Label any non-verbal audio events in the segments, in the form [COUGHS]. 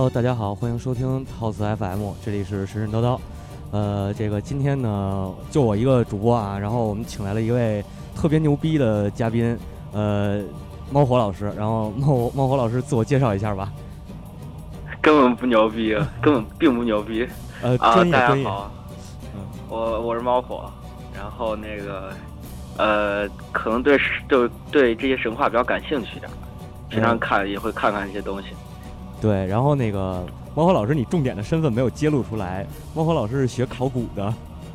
Hello，大家好，欢迎收听套词 FM，这里是神神叨叨。呃，这个今天呢，就我一个主播啊，然后我们请来了一位特别牛逼的嘉宾，呃，猫火老师。然后猫猫火老师自我介绍一下吧。根本不牛逼，[LAUGHS] 根本并不牛逼。呃，啊，大家。好，嗯，我我是猫火，然后那个呃，可能对就对这些神话比较感兴趣点，平常嗯看也会看看一些东西。对。然后那个猫火老师，你重点的身份没有揭露出来。猫火老师是学考古的，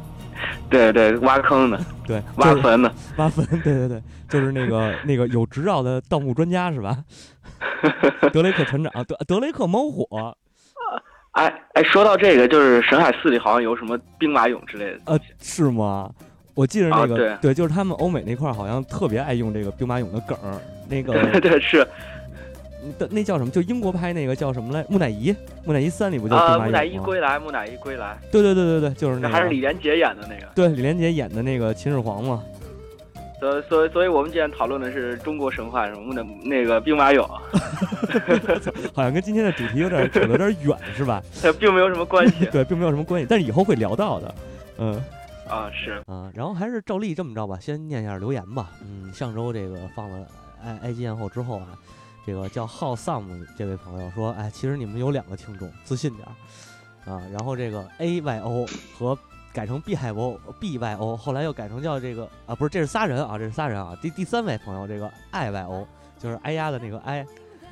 [LAUGHS] 对对，挖坑的，对，[LAUGHS] 挖坟的。[LAUGHS] 挖坟，对对对，就是那个那个有执照的盗墓专家是吧？德雷克船长，德德雷克猫火，哎哎，说到这个，就是神海寺里好像有什么兵马俑之类的呃。，是吗？我记得那个、啊对就是他们欧美那块儿好像特别爱用这个兵马俑的梗儿，那个对对是的那叫什么？就英国拍那个叫什么来？木乃伊，木乃伊三里不就是啊，木乃伊？归来，木乃伊归来，对对对对对，就是那个，还是李连杰演的那个。对李连杰演的那个秦始皇嘛。所以所以所以我们今天讨论的是中国神话什么的那个兵马俑，[LAUGHS] 好像跟今天的主题有点扯得有点远，是吧？[LAUGHS] 它并没有什么关系 [LAUGHS] 对，并没有什么关系，但是以后会聊到的。嗯啊。是啊，然后还是照例这么着吧，先念一下留言吧。嗯，上周这个放了埃埃及艳后之后啊，这个叫浩 Sam 这位朋友说，哎，其实你们有两个听众，自信点儿啊。然后这个 A Y O 和改成 B 海 O B Y O，后来又改成叫这个啊，不是，这是仨人啊，这是仨人啊。第第三位朋友这个 I Y O 就是哎呀的那个哎，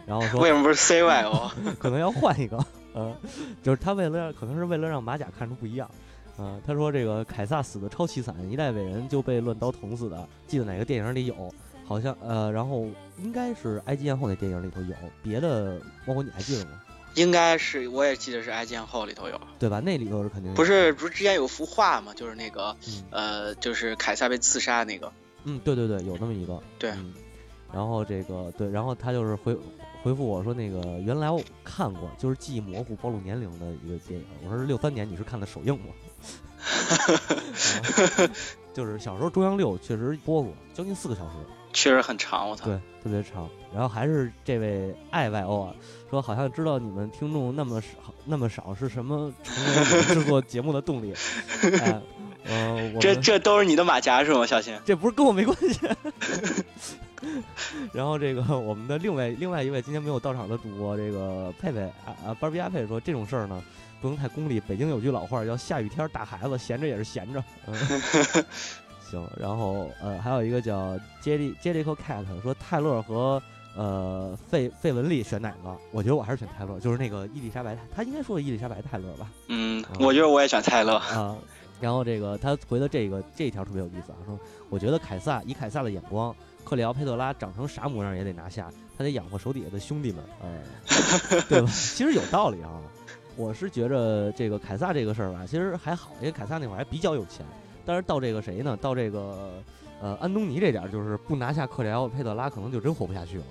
然后说为什么不是 CYO？[LAUGHS] 可能要换一个，嗯，就是他为了让，可能是为了让马甲看出不一样，嗯，他说这个凯撒死的超凄惨，一代伟人就被乱刀捅死的，记得哪个电影里有？好像呃，然后应该是埃及艳后那电影里头有，别的包括你还记得吗？应该是，我也记得是《埃及艳后》里头有，对吧？那里头是肯定有不是不是之前有幅画吗？就是那个嗯呃，就是凯撒被刺杀那个。嗯，对对对，有那么一个，对嗯，然后这个对，然后他就是回回复我说那个原来我看过，就是记忆模糊、暴露年龄的一个电影。我说是六三年，你是看的首映吗？[LAUGHS] 啊就是小时候中央六确实播过，将近四个小时，确实很长，我操！对，特别长。然后还是这位爱 Y O 啊，说好像知道你们听众那么少那么少是什么成为你们制作节目的动力。[LAUGHS] 哎，呃，我这这都是你的马甲是吗，小新？这不是跟我没关系。[LAUGHS] 然后这个我们的另外另外一位今天没有到场的主播，这个佩佩啊啊班比亚佩说这种事儿呢不能太功利。北京有句老话叫下雨天打孩子，闲着也是闲着。嗯，[LAUGHS] 行。然后呃还有一个叫杰利杰利克 cat 说泰勒和呃费费雯丽选哪个？我觉得我还是选泰勒，就是那个伊丽莎白，他应该说伊丽莎白泰勒吧。嗯啊，我觉得我也选泰勒。啊，然后这个他回的这个这一条特别有意思啊，说我觉得凯撒以凯撒的眼光，克里奥佩特拉长成啥模样也得拿下，他得养活手底下的兄弟们，呃，对吧？[LAUGHS] 其实有道理啊。我是觉着这个凯撒这个事儿吧，其实还好，因为凯撒那会儿还比较有钱。但是到这个谁呢？到这个呃安东尼这点儿，就是不拿下克里奥佩特拉，可能就真活不下去了。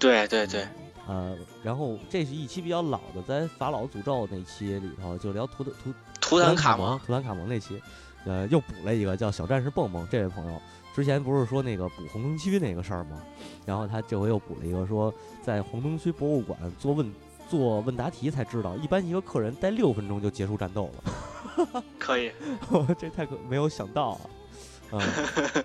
对对对，呃，然后这是一期比较老的，在法老诅咒那期里头就聊图的图图坦卡蒙，图坦卡蒙那期，呃，又补了一个叫小战士蹦蹦这位朋友，之前不是说那个补红灯区那个事儿吗？然后他这回又补了一个说，在红灯区博物馆做问做问答题才知道，一般一个客人待六分钟就结束战斗了，[LAUGHS] 可以。[LAUGHS] 这太可没有想到啊，嗯。[LAUGHS]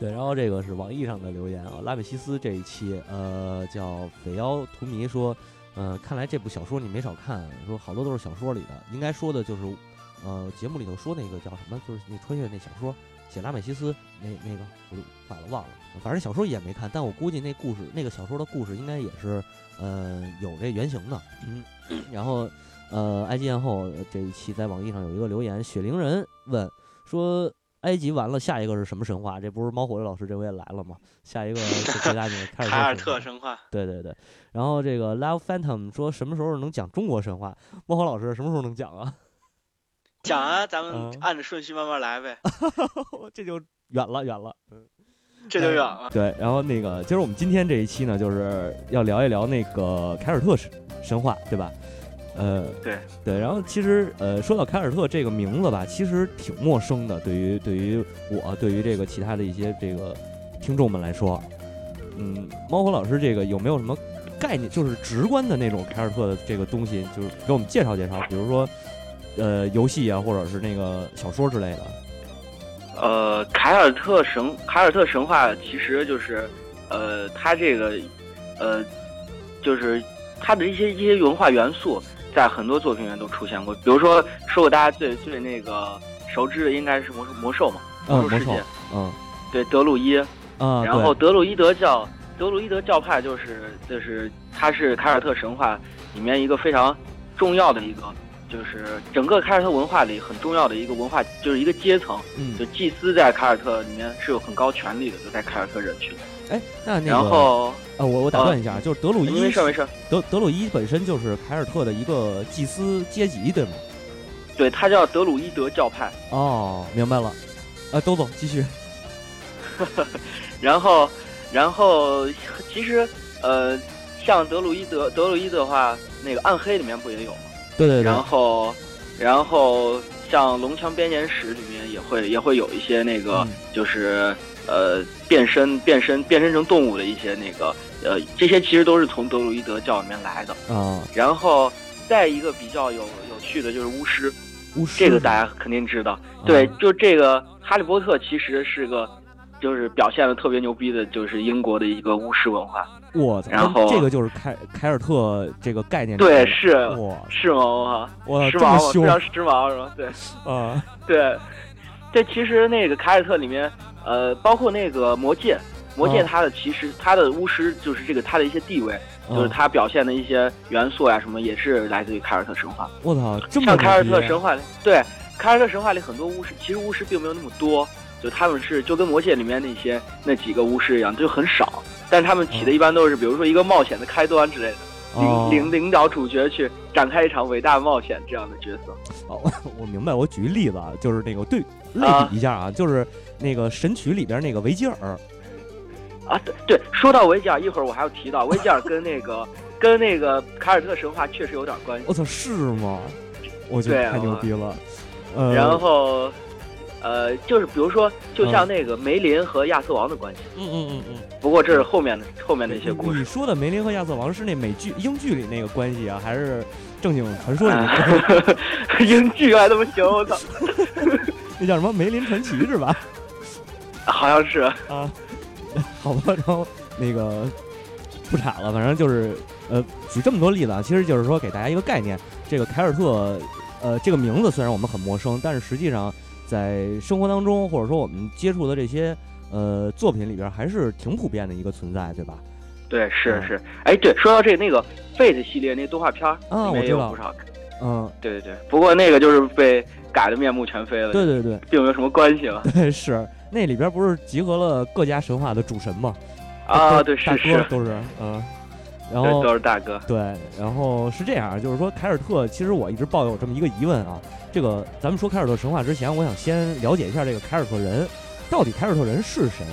对，然后这个是网易上的留言啊，拉美西斯这一期，呃，叫匪妖荼蘼说，呃，看来这部小说你没少看，说好多都是小说里的，应该说的就是，呃，节目里头说那个叫什么，就是那穿越那小说，写拉美西斯那那个，我都忘了忘了，反正小说也没看，但我估计那故事那个小说的故事应该也是，呃，有这原型的，嗯，然后，呃，埃及艳后这一期在网易上有一个留言，雪灵人问说。埃及完了，下一个是什么神话？这不是猫火的老师这回也来了吗？下一个是回答你的凯凯尔尔特神话。对对对，然后这个 Love Phantom 说什么时候能讲中国神话？猫火老师什么时候能讲啊？[LAUGHS] 讲啊，咱们嗯按着顺序慢慢来呗，[LAUGHS] 这就远了远了。嗯，这就远了。对，然后那个，其实我们今天这一期呢，就是要聊一聊那个凯尔特神神话，对吧？呃，对对，然后其实呃，说到凯尔特这个名字吧，其实挺陌生的，对于对于我，对于这个其他的一些这个听众们来说，嗯，猫火老师这个有没有什么概念，就是直观的那种凯尔特的这个东西，就是给我们介绍介绍，比如说呃游戏啊，或者是那个小说之类的。呃，凯尔特神凯尔特神话其实就是，呃，它这个，呃，就是它的一些一些文化元素在很多作品里面都出现过。比如说，说过大家最最那个熟知的应该是魔兽魔兽嘛，嗯，魔兽世界，嗯对德鲁伊，啊，然后德鲁伊德教，德鲁伊德教派就是就是它是凯尔特神话里面一个非常重要的一个，就是整个凯尔特文化里很重要的一个文化，就是一个阶层。嗯就祭司在凯尔特里面是有很高权力的，就在凯尔特人群。哎，那那个然后呃，我我打断一下，就是德鲁伊没事没事，德德鲁伊本身就是凯尔特的一个祭司阶级，对吗？对他叫德鲁伊德教派。哦，明白了。啊，都总继续。[LAUGHS] 然后，然后其实呃，像德鲁伊德德鲁伊德的话，那个暗黑里面不也有吗？对对对然，后，然后像龙枪编年史里面也会也会有一些那个嗯就是呃变身变身变身成动物的一些那个呃这些其实都是从德鲁伊德教里面来的。啊，然后再一个比较有有趣的就是巫师，巫师这个大家肯定知道。对，就这个哈利波特其实是个，就是表现的特别牛逼的，就是英国的一个巫师文化。我操，然后这个就是凯凯尔特这个概念对，是哇，是吗？我哇，时髦非常时髦是吧？对啊！对，这其实那个凯尔特里面，呃，包括那个魔戒。魔戒哦它的其实它的巫师就是这个它的一些地位，就是嗯它表现的一些元素呀什么，也是来自于凯尔特神话。我操，这么像凯尔特神话里，对凯尔特神话里很多巫师，其实巫师并没有那么多，就他们是就跟魔戒里面那些那几个巫师一样，就很少。但他们起的一般都是，比如说一个冒险的开端之类的，哦领领领导主角去展开一场伟大冒险这样的角色。哦，[LAUGHS] 我明白。我举个例子啊，就是那个对类啊比一下啊，就是那个神曲里边那个维吉尔，啊，对对，说到维吉尔，一会儿我还要提到维吉尔跟那个 [LAUGHS] 跟那个凯尔特神话确实有点关系。我操，是吗？我觉得太牛逼了。呃，然后，呃，就是比如说，就像嗯那个梅林和亚瑟王的关系，嗯嗯嗯嗯，不过这是后面的后面的一些故事你。说的梅林和亚瑟王是那美剧英剧里那个关系啊，还是正经传说里面哎关系？[LAUGHS] 英剧还这么行，我操！[LAUGHS] 那叫什么梅林传奇是吧？好像是，啊，[LAUGHS] 好吧，然后那个不岔了，反正就是呃，举这么多例子啊，其实就是说给大家一个概念，这个凯尔特，呃，这个名字虽然我们很陌生，但是实际上在生活当中，或者说我们接触的这些呃作品里边，还是挺普遍的一个存在，对吧？对，是嗯是。哎，对，说到这个那个 Fate 系列那动画片儿，里面也啊我知道有不少。嗯，对对对，不过那个就是被改的面目全非了，对对对并没有什么关系了。[LAUGHS] 对，是那里边不是集合了各家神话的主神吗？啊，对，大是是，哥都是嗯，然对，后都是大哥。对，然后是这样，就是说凯尔特，其实我一直抱有这么一个疑问啊。这个咱们说凯尔特神话之前，我想先了解一下这个凯尔特人，到底凯尔特人是谁？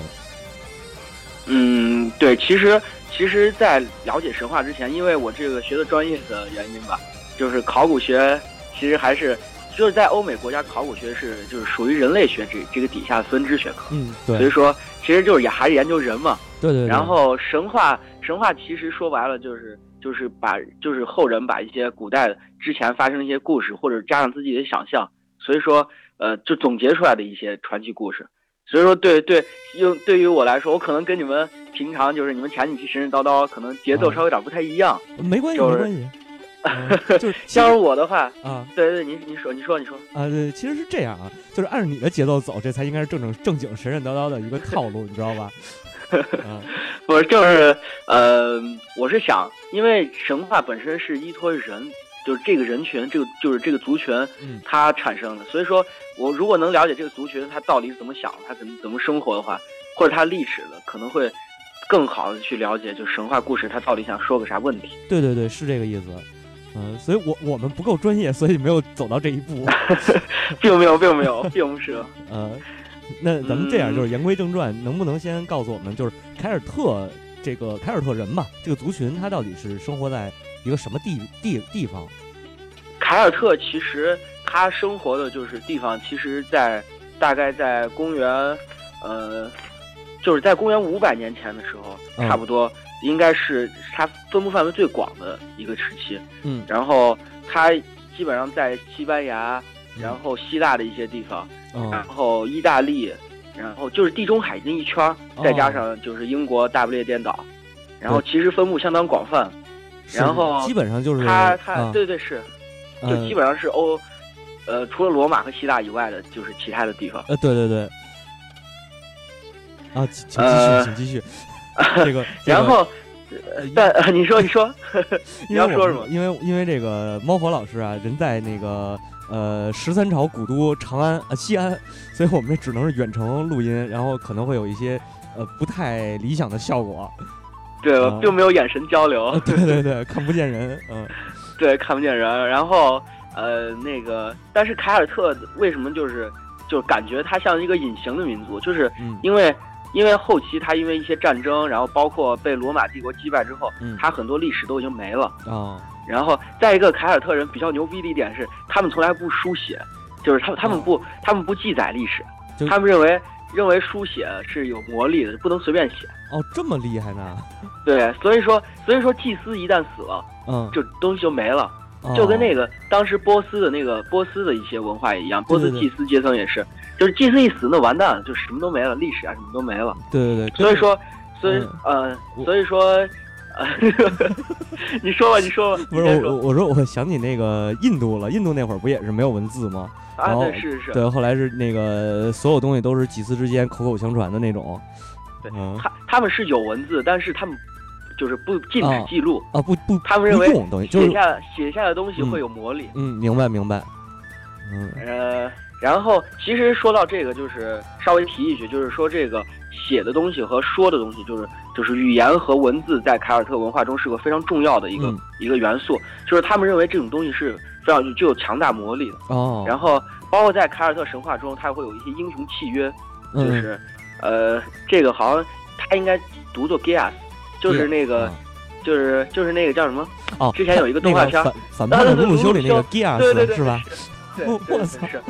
嗯，对，其实其实，在了解神话之前，因为我这个学的专业的原因吧，就是考古学，其实还是就是在欧美国家，考古学是就是属于人类学这这个底下的分支学科，嗯，对，所以说其实就是也还是研究人嘛。对对对。然后神话神话其实说白了就是就是把就是后人把一些古代之前发生的一些故事，或者加上自己的想象，所以说呃就总结出来的一些传奇故事。所以说对对，用对于我来说，我可能跟你们平常就是你们前几期神神叨叨，可能节奏啊稍微有点不太一样。没关系，就是没关系。嗯就是 [LAUGHS] 其像是我的话，啊对对，你你说你说你说，啊，对，其实是这样啊，就是按照你的节奏走，这才应该是正正正经神神叨叨的一个套路，你知道吧？啊，[LAUGHS] 不是就是呃，我是想，因为神话本身是依托于人，就是这个人群，这个就是这个族群，嗯它产生的。所以说我如果能了解这个族群它到底是怎么想，它怎么怎么生活的话，或者它历史的，可能会更好的去了解，就神话故事它到底想说个啥问题。对对对，是这个意思。嗯，所以我我们不够专业，所以没有走到这一步。[LAUGHS] 并没有，并没有，并不是。呃，那咱们这样，嗯就是言归正传，能不能先告诉我们，就是凯尔特这个凯尔特人嘛，这个族群他到底是生活在一个什么地地地方？凯尔特其实他生活的就是地方，其实在大概在公元，呃，就是在公元五百年前的时候，嗯差不多应该是它分布范围最广的一个时期。嗯然后它基本上在西班牙，然后希腊的一些地方，然嗯后意大利，然后就是地中海那一圈儿，再加哦上就是英国大不列颠岛，然后其实分布相当广泛。然后基本上就是它它啊对对是，就嗯基本上是欧，呃，除了罗马和希腊以外的，就是其他的地方。呃，对对对。啊，请请继续，呃请继续。这个，[LAUGHS] 这个然后，呃但呃你说你说，你因为我们要说什么？因为因为这个猫火老师啊，人在那个呃十三朝古都长安呃西安，[LAUGHS] 所以我们这只能是远程录音，然后可能会有一些呃不太理想的效果。对啊，并没有眼神交流呃，，对对对，看不见人，[LAUGHS] 嗯对，看不见人。然后呃，那个，但是凯尔特为什么就是就感觉他像一个隐形的民族，就是嗯因为因为后期他因为一些战争，然后包括被罗马帝国击败之后，嗯他很多历史都已经没了。啊然后再一个，凯尔特人比较牛逼的一点是，他们从来不书写，就是他他们不他们不记载历史他们认为认为书写是有魔力的，不能随便写。哦这么厉害呢？对，所以说所以说祭司一旦死了，嗯，就东西就没了。就跟那个个当时波斯的那个波斯的一些文化也一样，波斯祭司阶层也是，就是祭司一死那完蛋了，就什么都没了，历史啊什么都没了。对对对，所以说，所以嗯呃，所以说，呃，[LAUGHS] 你说吧，你说吧，不是我我我说我想起那个印度了，印度那会儿不也是没有文字吗？啊，对，是是，对，后来是那个所有东西都是祭司之间口口相传的那种。对嗯他他们是有文字，但是他们就是不禁止啊记录，啊不不，他们认为写下写下的东西嗯会有魔力。嗯，明白明白。嗯呃，然后其实说到这个，就是稍微提一句，就是说这个写的东西和说的东西，就是就是语言和文字在凯尔特文化中是个非常重要的一个、嗯一个元素，就是他们认为这种东西是非常具有强大魔力的。哦，然后包括在凯尔特神话中，它会有一些英雄契约，就嗯是、呃，这个好像它应该读作 Gias，就是那个、啊就是就是那个叫什么？哦，之前有一个动画片那个反反派的鲁鲁修里那个对 Gias 对对，是吧？对，我对对是，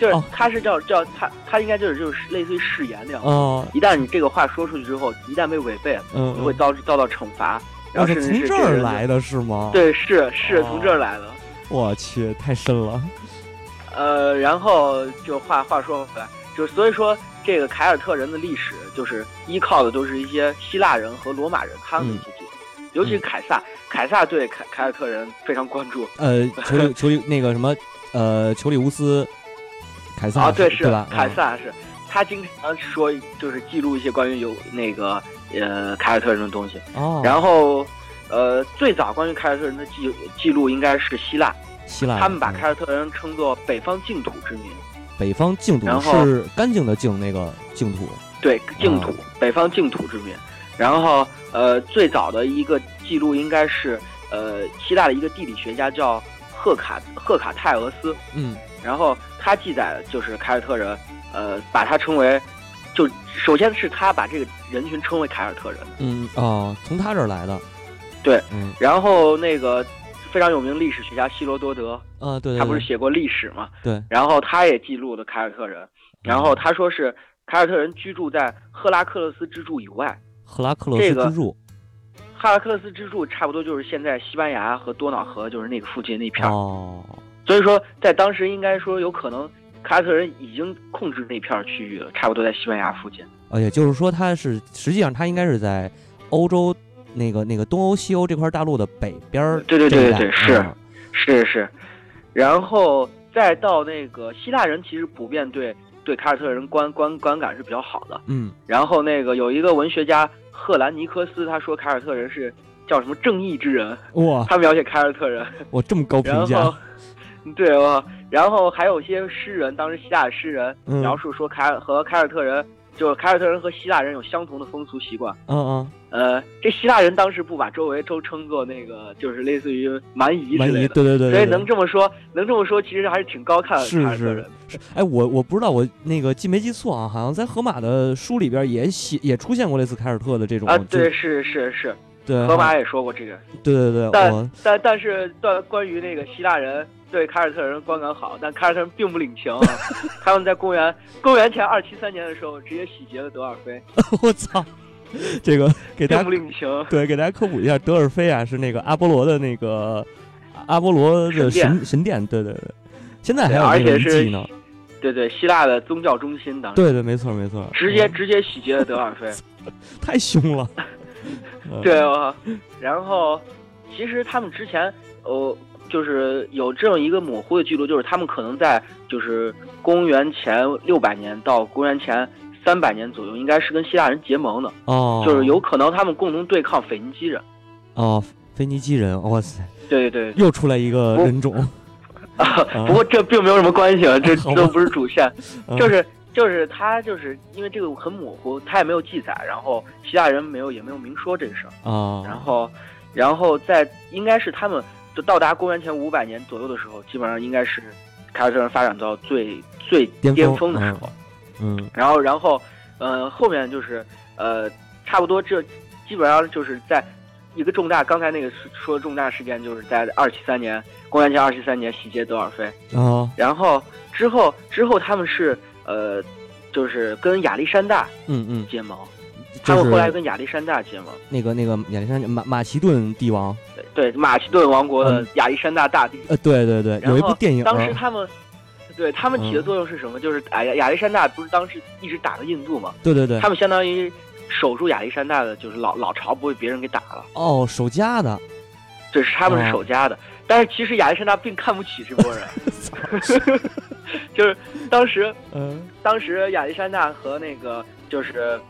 就是哦他是叫叫他他应该就是就是类似于誓言那样。哦，一旦你这个话说出去之后，一旦被违背，嗯，就会遭遭到惩罚，然后是从这儿来的是吗？，对，是是哦从这儿来的。我去，太深了。呃，然后就话话说回来，就所以说这个凯尔特人的历史，就是依靠的都是一些希腊人和罗马人他们的一些尤其是凯撒，凯撒对凯凯尔特人非常关注呃，除了除了那个什么，呃，裘里乌斯，凯撒啊，对，是吧？凯啊撒是，他经常说就是记录一些关于有那个呃凯尔特人的东西，哦，然后呃最早关于凯尔特人的记记录应该是希腊，希腊，他们把嗯凯尔特人称作北方净土之民。北方净土然后是干净的净，那个净土。对，净土，哦北方净土之民。然后，呃，最早的一个记录应该是，呃，希腊的一个地理学家叫赫卡赫卡泰俄斯，嗯。然后他记载就是凯尔特人，呃，把他称为，就首先是他把这个人群称为凯尔特人，嗯哦，从他这儿来的。对，嗯。然后那个非常有名历史学家希罗多德，啊，对对，他不是写过历史嘛，对，然后他也记录了凯尔特人，然后他说是凯尔特人居住在赫拉克勒斯之柱以外。赫拉克勒这个斯之柱。哈拉克勒斯之柱差不多就是现在西班牙和多瑙河就是那个附近那片儿，哦，所以说在当时应该说有可能凯尔特人已经控制那片儿区域了，差不多在西班牙附近。呃，也就是说，他是实际上他应该是在欧洲那个那个东欧、西欧这块大陆的北边儿对对对。对对是嗯是是，然后再到那个希腊人，其实普遍对对凯尔特人观观观感是比较好的。嗯然后那个有一个文学家赫兰尼科斯，他说凯尔特人是叫什么正义之人，哇，[LAUGHS] 他描写凯尔特人。哇这么高评价。然后，[LAUGHS] 对哦，然后还有一些诗人，当时希腊的诗人嗯。描述说凯尔和凯尔特人，就是凯尔特人和希腊人有相同的风俗习惯。嗯嗯，呃，这希腊人当时不把周围都称作那个，就是类似于蛮夷之类的。对对对，所以能这么说，能这么说，其实还是挺高看是是凯尔特人。是，哎，我我不知道我那个记没记错啊，好像在荷马的书里边也写也出现过类似凯尔特的这种啊，就对，是是是，对，荷马也说过这个。对对对，但我但但是关关于那个希腊人对凯尔特人观感好，但凯尔特人并不领情啊。[LAUGHS] 他们在公元公元前二七三年的时候，直接洗劫了德尔菲，[LAUGHS] 我操，这个给大家并不领情。对给大家科普一下，德尔菲啊是那个阿波罗的那个阿波罗的神殿神神殿，对对对，现在还对有这个遗迹呢。对对，希腊的宗教中心当时对对，没错没错，直接嗯直接洗劫了德尔菲。[LAUGHS] 太凶了。嗯。对啊，然后其实他们之前呃，就是有这样一个模糊的记录，就是他们可能在就是公元前六百年到公元前三百年左右，应该是跟希腊人结盟的，哦，就是有可能他们共同对抗腓尼基人。哦，腓尼基人，哇塞，对对对，又出来一个人种，啊，[LAUGHS] 不过这并没有什么关系啊，这 [LAUGHS] 都不是主线，嗯。就是就是他就是因为这个很模糊，他也没有记载，然后其他人没有也没有明说这个事儿。啊，然后，然后在应该是他们就到达公元前五百年左右的时候，基本上应该是凯尔特人发展到最最巅峰的时候。嗯然后，然后，呃，后面就是呃，差不多这基本上就是在一个重大，刚才那个说的重大事件，就是在二七三年，公元前二七三年洗劫德尔菲。啊，然后之后之后他们是呃，就是跟亚历山大嗯嗯，结盟，他们后来跟亚历山大结盟。那个那个亚历山马马其顿帝王，对马其顿王国的嗯亚历山大大帝。呃，对对对，有一部电影，当时他们，对他们起的嗯作用是什么？就是哎呀，亚历山大不是当时一直打着印度嘛？对对对他，们相当于守住亚历山大的，就是老老巢不被别人给打了，哦，守家的，对是他们是哦守家的。但是其实亚历山大并看不起这波人，[LAUGHS] 就是当时嗯。当时亚历山大和那个就是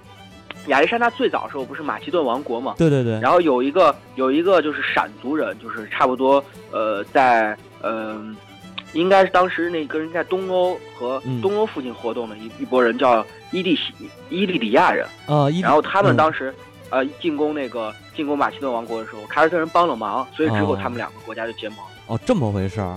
亚历山大最早的时候不是马其顿王国嘛？对对对，然后有一个有一个就是闪族人，就是差不多呃在嗯、应该是当时那个人在东欧和嗯。东欧附近活动的一、一波人叫伊利西伊利里亚人，啊，一然后他们嗯当时、呃进攻那个进攻马其顿王国的时候，凯尔特人帮了忙，所以之后哦。他们两个国家就结盟。哦这么回事儿，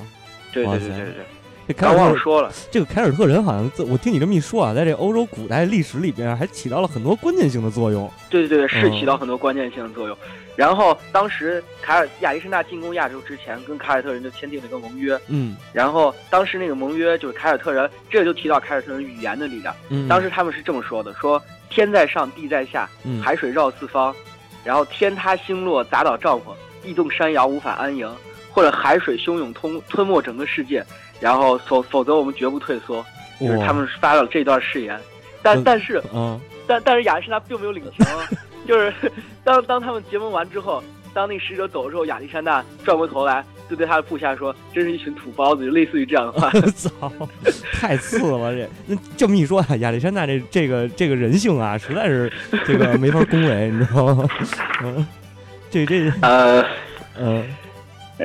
对对对对对，这凯刚尔特忘了说了，这个凯尔特人好像，我听你这么一说啊，在这欧洲古代历史里边还起到了很多关键性的作用。对对对，是嗯起到很多关键性的作用。然后当时凯尔亚历山大进攻亚洲之前，跟凯尔特人就签订了一个盟约。嗯然后当时那个盟约就是凯尔特人，这就提到凯尔特人语言的力量。嗯，当时他们是这么说的：说天在上，地在下，嗯海水绕四方，然后天塌星落砸倒帐篷，地动山摇无法安营，或者海水汹涌吞吞没整个世界，然后否否则我们绝不退缩。就是他们发了这段誓言，但嗯但是嗯但但是亚历山大并没有领情，[LAUGHS] 就是当当他们结盟完之后，当那个使者走的时候，亚历山大转过头来就对他的部下说：“真是一群土包子。”就类似于这样的话。[LAUGHS] 操，太次了这。那这么一说啊，亚历山大这这个这个人性啊，实在是这个没法恭维，你知道吗？[LAUGHS] 嗯，这这呃，嗯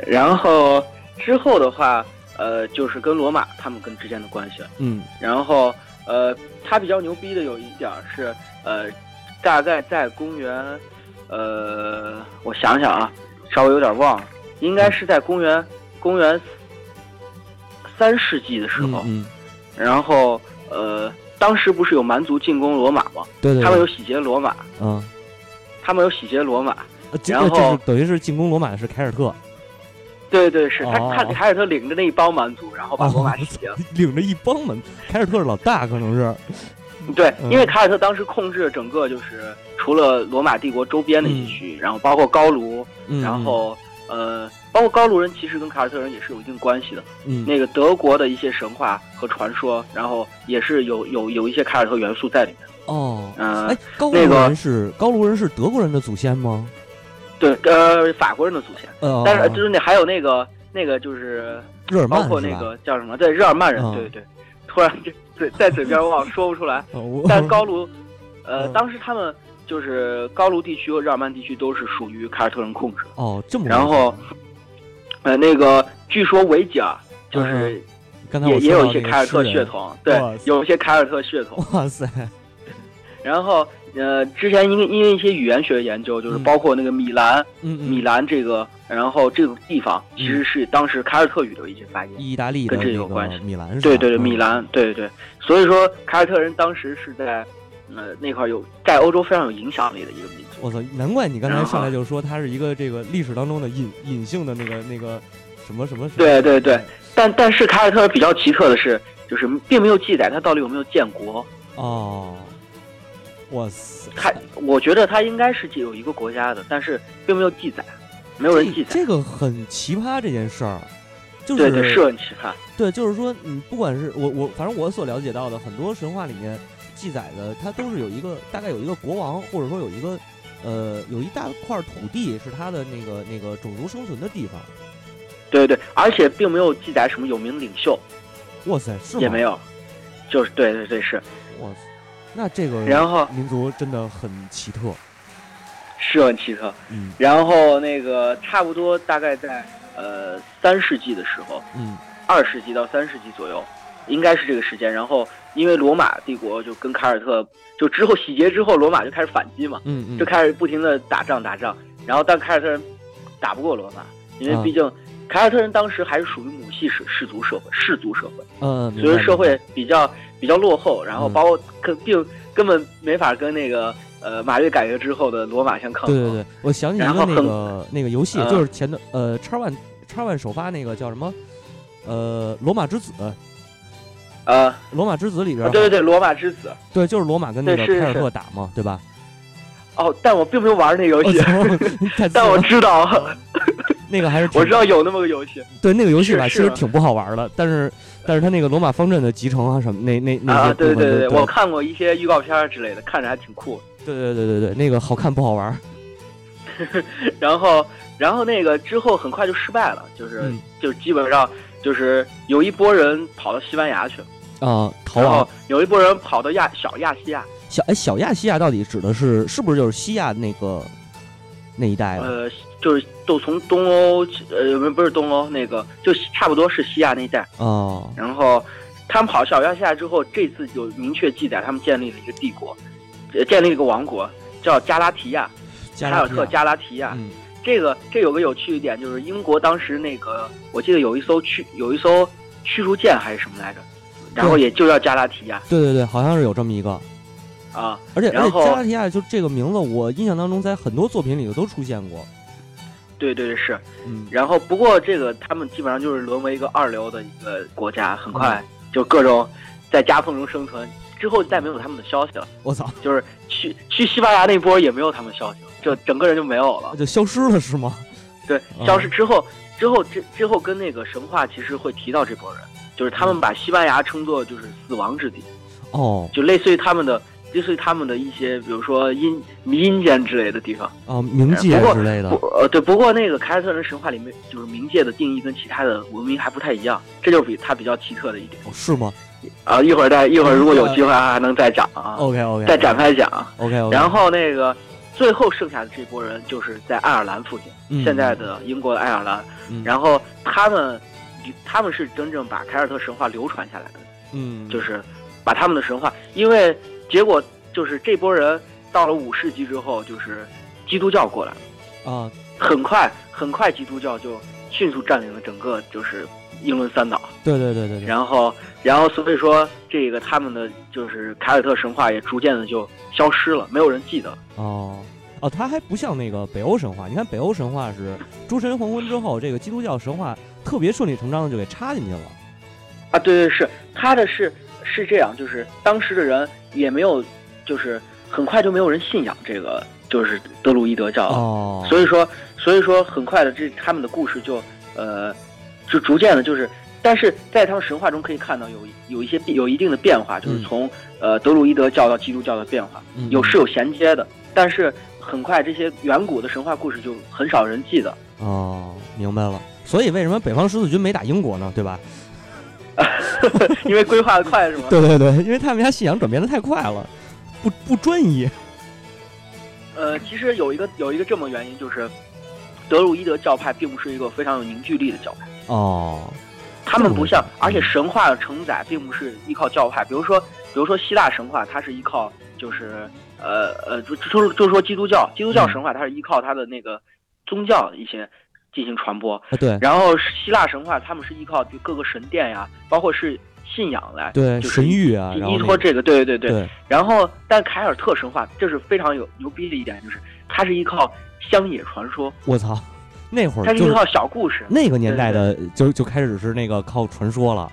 然后之后的话，呃，就是跟罗马他们跟之间的关系了。嗯然后呃，他比较牛逼的有一点是，呃，大概在公元，呃，我想想啊，稍微有点忘了，应该是在公元公元三世纪的时候，嗯嗯，然后呃，当时不是有蛮族进攻罗马吗？对对，对他们有洗劫罗马，嗯，他们有洗劫罗马。然后等于是进攻罗马的是凯尔特，对对，是他哦他凯尔特领着那一帮蛮族，然后把罗马洗劫了。[LAUGHS] 领着一帮们，凯尔特是老大，可能是，对，嗯因为凯尔特当时控制整个就是除了罗马帝国周边的一些区域，然后包括高卢，嗯，然后呃，包括高卢人其实跟凯尔特人也是有一定关系的。嗯那个德国的一些神话和传说，然后也是有有有一些凯尔特元素在里面。哦，嗯、哎，高卢那个人是高卢人是德国人的祖先吗？对，呃，法国人的祖先，呃，但是就是那还有那个那个就是日耳包括那个叫什么？对，日耳曼人，嗯对对对，突然这嘴在嘴边我好像说不出来。[LAUGHS] 但高卢，呃，嗯当时他们就是高卢地区和日耳曼地区都是属于凯尔特人控制。哦这么，然后呃，那个据说维吉尔就是刚才也也有一些凯尔特血统，对，有一些凯尔特血统。哇塞，然后呃，之前因为因为一些语言学的研究，就是嗯包括那个米兰，嗯嗯，米兰这个，然后这个地方其实是当时凯尔特语的一些发音。意大利的跟这个有关系米兰是吧，对对对，嗯米兰，对对对。所以说凯尔特人当时是在呃那块有在欧洲非常有影响力的一个民族。我操，难怪你刚才上来就说它是一个这个历史当中的隐隐性的那个那个什么什么。对对对，但但是凯尔特人比较奇特的是，就是并没有记载他到底有没有建国。哦，哇塞，他我觉得他应该是有一个国家的，但是并没有记载，没有人记载。这个很奇葩这件事儿，就对对是是很奇葩。对，就是说，你不管是我我，反正我所了解到的很多神话里面记载的，它都是有一个大概有一个国王，或者说有一个呃有一大块土地是他的那个那个种族生存的地方。对对，而且并没有记载什么有名领袖，哇塞，是吗？也没有，就是对对对是。哇塞，那这个然后民族真的很奇特。是很奇特。嗯然后那个差不多大概在呃三世纪的时候，嗯二世纪到三世纪左右，应该是这个时间。然后因为罗马帝国就跟凯尔特就之后洗劫之后，罗马就开始反击嘛，嗯嗯，就开始不停的打仗打仗。然后但凯尔特人打不过罗马，因啊为毕竟凯尔特人当时还是属于母系氏氏族社会，氏族社会，嗯，所以社会比较比较落后，然后嗯包括根并根本没法跟那个呃马略改革之后的罗马相抗衡。对对对，我想起一个那个那个游戏，呃就是前段呃叉 one 叉 one 首发那个叫什么？呃，罗马之子，呃，罗马之子里边啊，对对对，罗马之子。对，就是罗马跟那个凯尔特打嘛，对吧？哦，但我并没有玩那个游戏，[LAUGHS] 但我知道，那个还是挺我知道有那么个游戏对那个游戏吧，其实挺不好玩的，但是但是它那个罗马方阵的集成啊什么那那那啊，些部分对对对，对我看过一些预告片之类的，看着还挺酷。对对对对对，那个好看不好玩？[LAUGHS] 然后，然后那个之后很快就失败了，就是、嗯就基本上就是有一波人跑到西班牙去了，啊，逃后。有一波人跑到亚小亚细亚，小哎，小亚细亚到底指的是是不是就是西亚那个那一带的？呃，就是都从东欧，呃，不不是东欧那个，就差不多是西亚那一带。哦，然后他们跑小亚细亚之后，这次有明确记载，他们建立了一个帝国，呃建立了一个王国，叫加拉提亚，凯尔特加拉提亚加拉提亚。嗯这个这有个有趣一点，就是英国当时那个，我记得有一艘驱有一艘驱逐舰还是什么来着，然后也就叫加拉提亚对对对，好像是有这么一个，啊。而且而且然后加拉提亚就这个名字，我印象当中在很多作品里头都出现过。对对对是。嗯，然后不过这个他们基本上就是沦为一个二流的一个国家，很快就各种在夹缝中生存。之后再没有他们的消息了，我操，就是去去西班牙那波也没有他们消息了，就整个人就没有了。就消失了是吗？对，嗯消失之后，之后之之后跟那个神话其实会提到这波人，就是他们把西班牙称作就是死亡之地，哦就类似于他们的类似于他们的一些，比如说阴阴间之类的地方。哦，冥界之类的不，呃，对，不过那个凯尔特人神话里面，就是冥界的定义跟其他的文明还不太一样，这就是比它比较奇特的一点。哦是吗啊，一会儿再一会儿如果有机会还能再讲啊，？OK OK，再展开讲。OK OK，然后那个最后剩下的这波人就是在爱尔兰附近，嗯现在的英国的爱尔兰。嗯然后他们，他们是真正把凯尔特神话流传下来的，嗯就是把他们的神话，因为结果就是这波人到了五世纪之后，就是基督教过来了，啊很快很快基督教就迅速占领了整个就是英伦三岛，对对对对对，然后然后所以说这个他们的就是凯尔特神话也逐渐的就消失了，没有人记得。哦。哦，它还不像那个北欧神话。你看北欧神话是诸神黄昏之后，这个基督教神话特别顺理成章的就给插进去了。啊，对对是，他的是是这样，就是当时的人也没有，就是很快就没有人信仰这个，就是德鲁伊德教了。哦，所以说，所以说很快的这他们的故事就呃，就逐渐的就是，但是在他们神话中可以看到有有一些有一定的变化，就是嗯从、呃德鲁伊德教到基督教的变化，嗯有是有衔接的，但是很快这些远古的神话故事就很少人记得。哦，明白了。所以为什么北方十字军没打英国呢？对吧？[LAUGHS] 因为规划的快是吗？对对对，因为他们家信仰转变的太快了，不不专一。呃，其实有一个有一个这么原因，就是德鲁伊德教派并不是一个非常有凝聚力的教派，哦，他们不像，而且神话的承载并不是依靠教派，比如说比如说希腊神话，它是依靠就是呃呃就就就说基督教，基督教嗯。神话它是依靠它的那个宗教一些进行传播，啊对，然后希腊神话他们是依靠各个神殿呀，包括是信仰来，对就是神域啊，依托这个，对对对。对。然后，但凯尔特神话这是非常有牛逼的一点，就是它是依靠乡野传说，我操，那会儿就是是依靠小故事，那个年代的就就开始是那个靠传说了。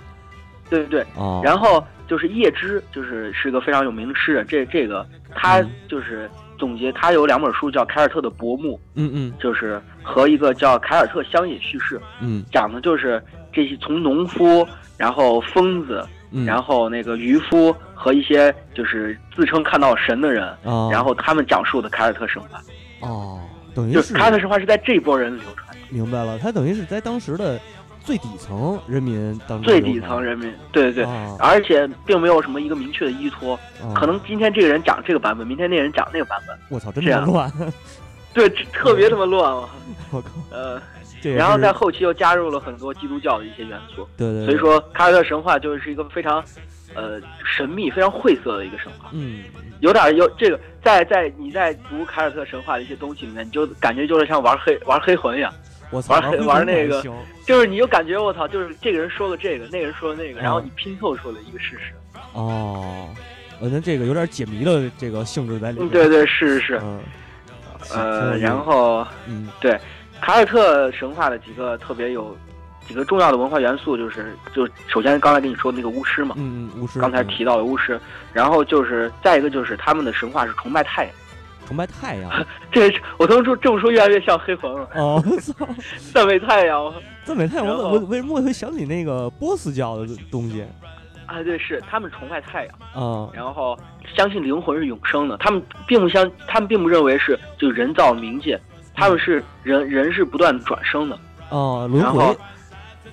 对对对。啊。然后就是叶芝，就是是个非常有名的诗人，这这个他嗯。就是总结，他有两本书叫《凯尔特的薄暮》，嗯嗯。就是和一个叫《凯尔特乡野叙事》，嗯。讲的就是这些从农夫，然后疯子，嗯，然后那个渔夫和一些就是自称看到神的人，啊，然后他们讲述的凯尔特神话，哦，等于就是凯尔特神话是在这波人流传的，明白了，他等于是在当时的最底层人民当中最底层人民，对对对。啊。而且并没有什么一个明确的依托，啊。可能今天这个人讲这个版本，明天那个人讲那个版本，我操，真这样他妈乱！[LAUGHS] 对，特别他妈乱啊！[LAUGHS] 我靠，呃，然后在后期又加入了很多基督教的一些元素，对对，对。所以说凯尔特神话就是一个非常，呃，神秘、非常晦涩的一个神话，嗯，有点有这个在在你在读凯尔特神话的一些东西里面，你就感觉就是像玩黑玩黑魂一样，我操，玩玩那个就是你就感觉我操，就是这个人说了这个，那个人说了那个，然后嗯。你拼凑出了一个事实。哦，我觉得这个有点解谜的这个性质在里面。嗯，对对是是是，嗯，呃，然后嗯。对凯尔特神话的几个特别有几个重要的文化元素，就是就首先刚才跟你说的那个巫师嘛，嗯嗯，巫师嗯刚才提到的巫师，然后就是再一个就是他们的神话是崇拜太阳，崇拜太阳。[LAUGHS] 这我他妈说这么说越来越像黑魂了，哦，操，[LAUGHS] 赞美太阳赞美太阳，我为什么会想起那个波斯教的东西？啊，对，是他们崇拜太阳，啊然后相信灵魂是永生的，他们并不相，他们并不认为是就人造冥界，他们是人人是不断转生的，哦，轮回，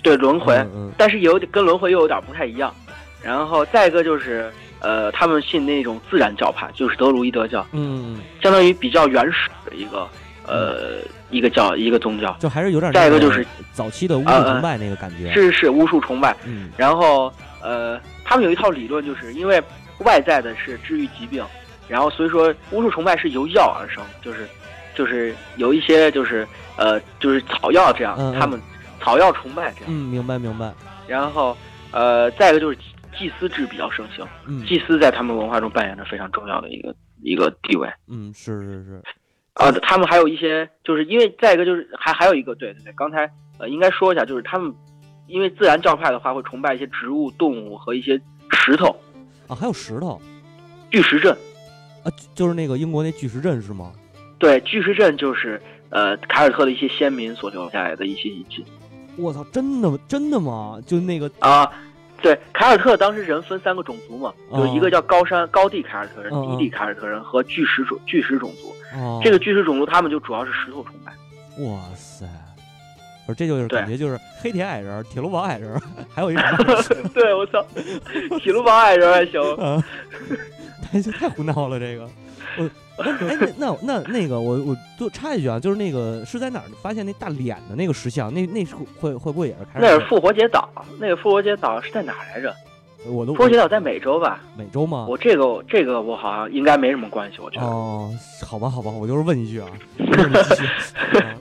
对轮回，嗯嗯但是有点跟轮回又有点不太一样。然后再一个就是，呃，他们信那种自然教派，就是德鲁伊德教，嗯嗯，相当于比较原始的一个，呃，一个教一个宗教。就还是有点。再一个就是早期的巫术崇拜那个感觉。是是巫术崇拜。嗯然后呃，他们有一套理论，就是因为外在的是治愈疾病，然后所以说巫术崇拜是由药而生，就是就是有一些就是呃就是草药这样，他们草药崇拜这样。嗯，明白明白。然后呃，再一个就是祭祭司制比较盛行。嗯祭司在他们文化中扮演着非常重要的一个一个地位嗯，是是是。啊。他们还有一些，就是因为再一个就是还还有一个，对对对，刚才呃应该说一下，就是他们因为自然教派的话会崇拜一些植物、动物和一些石头，啊，还有石头巨石阵。啊，就就是那个英国那巨石阵是吗？对，巨石阵就是呃凯尔特的一些先民所留下来的一些遗迹我操，真的真的吗？就那个啊。对，凯尔特当时人分三个种族嘛，哦有一个叫高山高地凯尔特人、低地凯尔特人和巨石种巨石种族。哦，这个巨石种族他们就主要是石头崇拜。哇塞，不是这就是感觉就是黑铁矮人、铁路王矮人，[LAUGHS] 还有一种 [LAUGHS] 对，我操，铁路王矮人还行。啊，[LAUGHS] 太太胡闹了这个。我哎那那那那个我我就插一句啊，就是那个是在哪儿发现那大脸的那个石像？那那是会会不会也是开始？那是复活节岛，那个复活节岛是在哪儿来着？我都复活节岛在美洲吧？美洲吗？我这个这个我好像应该没什么关系，我觉得。哦，好吧好吧，我就是问一句啊 [LAUGHS]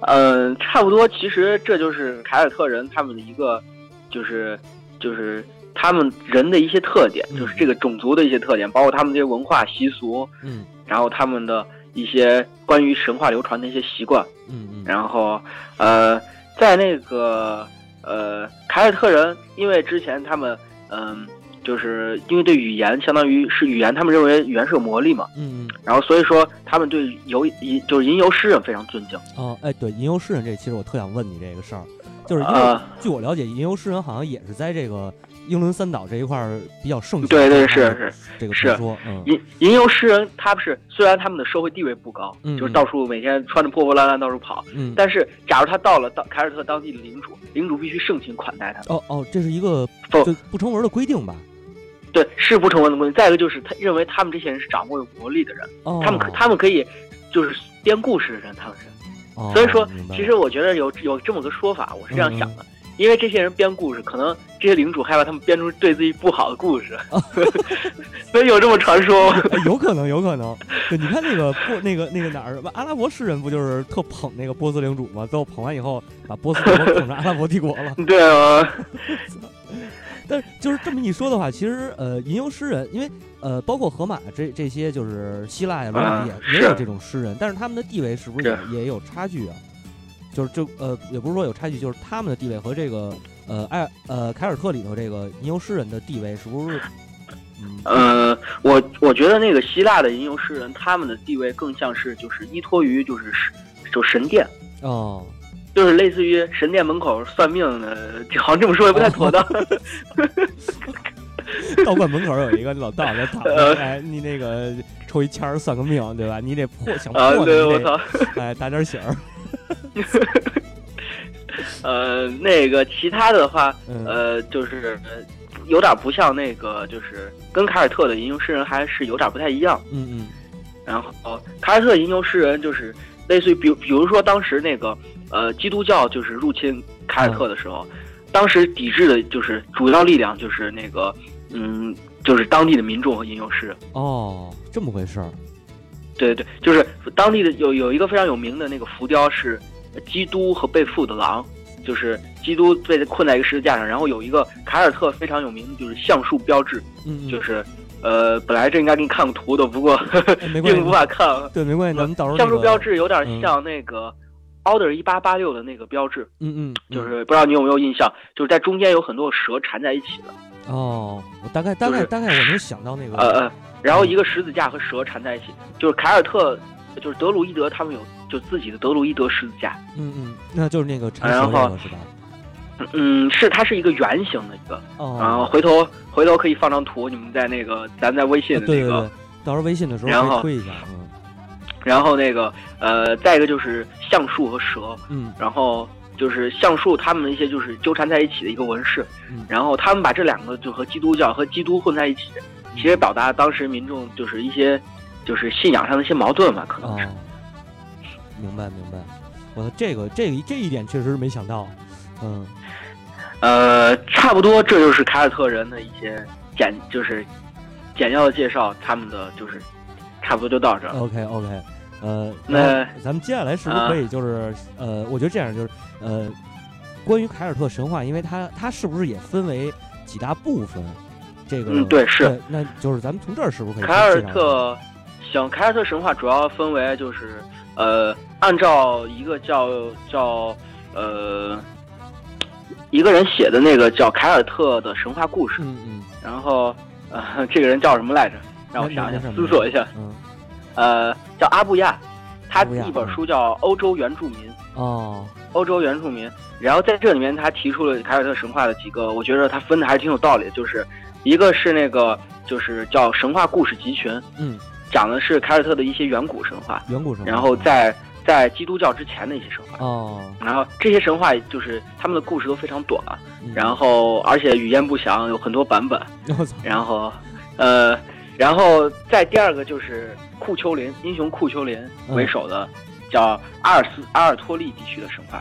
[LAUGHS] 嗯，差不多。其实这就是凯尔特人他们的一个，就是就是他们人的一些特点，嗯就是这个种族的一些特点，包括他们这些文化习俗，嗯然后他们的一些关于神话流传的一些习惯。嗯嗯，然后，呃，在那个呃，凯尔特人，因为之前他们，嗯、就是因为对语言相当于是语言，他们认为语言是有魔力嘛，嗯嗯然后所以说他们对游吟就是吟游诗人非常尊敬。哦哎对，吟游诗人这其实我特想问你这个事儿，就是因为啊据我了解，吟游诗人好像也是在这个英伦三岛这一块儿比较盛行。对对是是是，这个说，嗯吟吟游诗人，他是虽然他们的社会地位不高，嗯就是到处每天穿着破破烂烂到处跑，嗯。但是假如他到了当凯尔特当地的领主，领主必须盛情款待他。哦哦，这是一个不不成文的规定吧？对，是不成文的规定。再一个就是他认为他们这些人是掌握有魔力的人。哦，他们可他们可以就是编故事的人，他们是。哦所以说其实我觉得有有这么个说法，我是这样想的，因为这些人编故事，可能这些领主害怕他们编出对自己不好的故事，[LAUGHS] 所以有这么传说。哎有可能，有可能。对，你看那个波，那个那个哪儿，阿拉伯诗人不就是特捧那个波斯领主吗？最后捧完以后，把波斯帝国捧成阿拉伯帝国了。[LAUGHS] 对啊，[LAUGHS] 但是就是这么一说的话，其实呃，吟游诗人，因为呃，包括荷马这这些，就是希腊呀、罗马也、嗯也有这种诗人，但是他们的地位是不是也是也有差距啊？就是就呃，也不是说有差距，就是他们的地位和这个呃艾呃凯尔特里头这个吟游诗人的地位是不是？嗯呃，我我觉得那个希腊的吟游诗人，他们的地位更像是就是依托于就是神就神殿，哦，就是类似于神殿门口算命的，好像这么说也不太妥当。[LAUGHS] 道观门口有一个老道在躺着，呃哎，你那个抽一签儿算个命，对吧？你得破想破啊，呢，对，你得我操，哎打点醒儿，[LAUGHS] 呃，那个其他的话，嗯呃，就是呃有点不像那个，就是跟凯尔特的吟游诗人还是有点不太一样。嗯嗯然后凯尔特吟游诗人就是类似于，比如比如说当时那个呃基督教就是入侵凯尔特的时候，当时抵制的就是主要力量就是那个嗯，就是当地的民众和吟游诗人。哦，这么回事儿，对对，就是当地的有有一个非常有名的那个浮雕是基督和被缚的狼，就是基督被困在一个十字架上，然后有一个凯尔特非常有名的就是橡树标志，嗯嗯，就是呃本来这应该给你看个图的，不过并 [LAUGHS] 无法看。了。对，没关系，咱们到时候橡树标志有点嗯。像那个 Order 一八八六的那个标志，嗯嗯，嗯。就是不知道你有没有印象，就是在中间有很多蛇缠在一起的，哦，我大概大就是概大概我能想到那个，呃呃，然后一个十字架和蛇缠在一起，就是凯尔特，就是德鲁伊德他们有就自己的德鲁伊德十字架，嗯嗯，那就是那个缠然后个是吧？嗯，是它是一个圆形的一个，哦，然后回头回头可以放张图，你们在那个咱在微信的那个，对对对，到时候微信的时候然后可以推一下，嗯然后那个呃，再一个就是橡树和蛇，嗯然后就是橡树他们的一些就是纠缠在一起的一个纹饰，嗯然后他们把这两个就和基督教和基督混在一起，其实表达当时民众就是一些就是信仰上的一些矛盾吧，可能哦是。，明白明白，我的这个这个这一点确实是没想到，嗯呃，差不多这就是凯尔特人的一些简就是简要的介绍，他们的就是差不多就到这儿。，OK OK，呃，那咱们接下来是不是啊可以就是呃，我觉得这样就是呃，关于凯尔特神话，因为它它是不是也分为几大部分？这个嗯对是那就是咱们从这儿是不是可以凯尔特，行，凯尔特神话主要分为就是呃，按照一个叫叫呃一个人写的那个叫凯尔特的神话故事，嗯嗯，然后呃这个人叫什么来着？让我想想思索一下。嗯呃，叫阿布亚，他一本书叫《欧洲原住民》。哦欧洲原住民，然后在这里面他提出了凯尔特神话的几个，我觉得他分的还是挺有道理的，就是一个是那个就是叫神话故事集群，嗯，讲的是凯尔特的一些远古神话，远古神话，然后在在基督教之前的一些神话，哦，然后这些神话就是他们的故事都非常短，嗯然后而且语言不详，有很多版本，[LAUGHS] 然后呃，然后再第二个就是库丘林英雄库丘林为首的。叫阿尔斯阿尔托利地区的神话，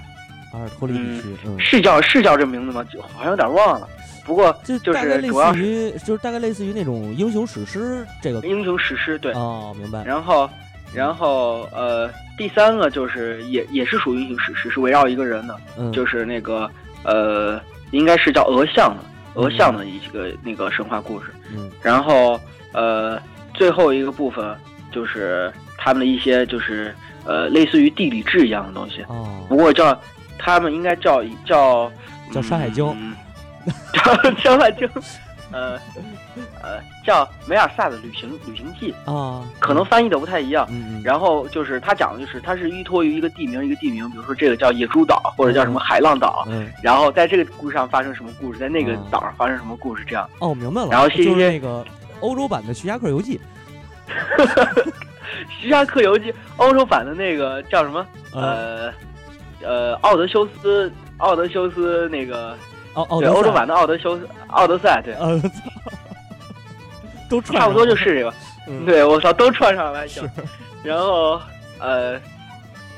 阿尔托利地区，嗯，是叫是叫这名字吗？就好像有点忘了。不过这就大概类是主要是似于就是大概类似于那种英雄史诗这个英雄史诗，对。哦，明白，然后，然后呃，第三个就是也也是属于英雄史诗，是围绕一个人的，嗯，就是那个呃，应该是叫俄像的嗯俄象的一个那个神话故事。嗯然后呃，最后一个部分就是他们的一些就是呃，类似于地理志一样的东西，哦不过叫他们应该叫叫叫山海经嗯、叫山海经，呃呃叫梅尔萨的旅行旅行记，啊，可能翻译的不太一样。然后就是他讲的就是它是依托于一个地名一个地名，比如说这个叫野猪岛或者叫什么海浪岛，嗯。然后在这个故事上发生什么故事，在那个嗯。岛上发生什么故事，这样。哦，明白了，然后就是一些那个欧洲版的《徐霞客游记》，[LAUGHS]《徐霞客游记》欧洲版的那个叫什么？呃，呃呃，奥德修斯，奥德修斯那个对，奥奥德赛欧洲版的奥德修斯，奥德赛，对，都串差不多就是这个。嗯对，我操，都串上了行是。然后呃，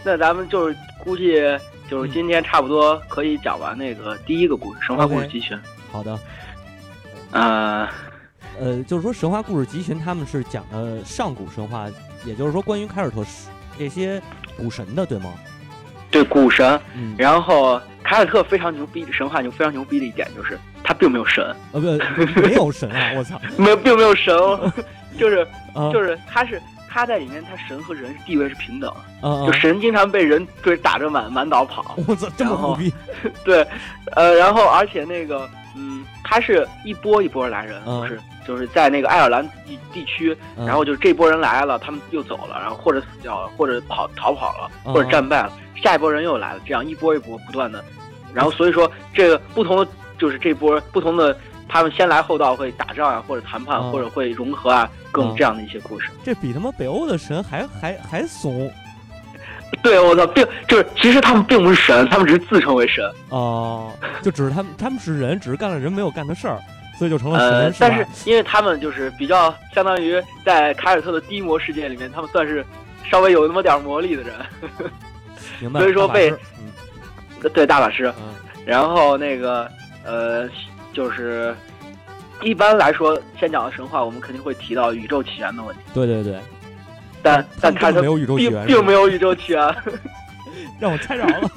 那咱们就是估计就是今天差不多可以讲完那个第一个故事——神话故事集群。好的，呃，呃，就是说神话故事集群他们是讲的上古神话，也就是说关于凯尔特这些古神的，对吗？对，古神。嗯，然后凯尔特非常牛逼，神话就非常牛逼的一点就是，他并没有神，呃，不，没有神啊！我操，[LAUGHS] 没有，并没有神，就是啊就是他是他在里面，他神和人地位是平等，啊，就神经常被人追打着满满岛跑，我操，这么然后虎逼，[LAUGHS] 对，呃，然后而且那个，嗯，他是一波一波来人，嗯就是就是在那个爱尔兰地地区，嗯。然后就是这波人来了，他们又走了，然后或者死掉了，或者跑逃跑了，嗯。或者战败了，下一波人又来了，这样一波一波不断的，然后所以说这个不同的就是这波不同的，他们先来后到会打仗啊，或者谈判，嗯。或者会融合啊，各种嗯这样的一些故事。这比他妈北欧的神还还还怂。对，我操，并就是其实他们并不是神，他们只是自称为神。哦，就只是他们他们是人，只是干了人没有干的事儿，所以就成了呃神，，是但是因为他们就是比较相当于在凯尔特的低魔世界里面，他们算是稍微有那么点魔力的人，[LAUGHS] 明白，所以说被对大法师。嗯然后那个呃，就是一般来说，先讲到神话，我们肯定会提到宇宙起源的问题，对对对，但但凯尔特没有宇宙起并源，并没有宇宙起源。[LAUGHS] 让我猜着了。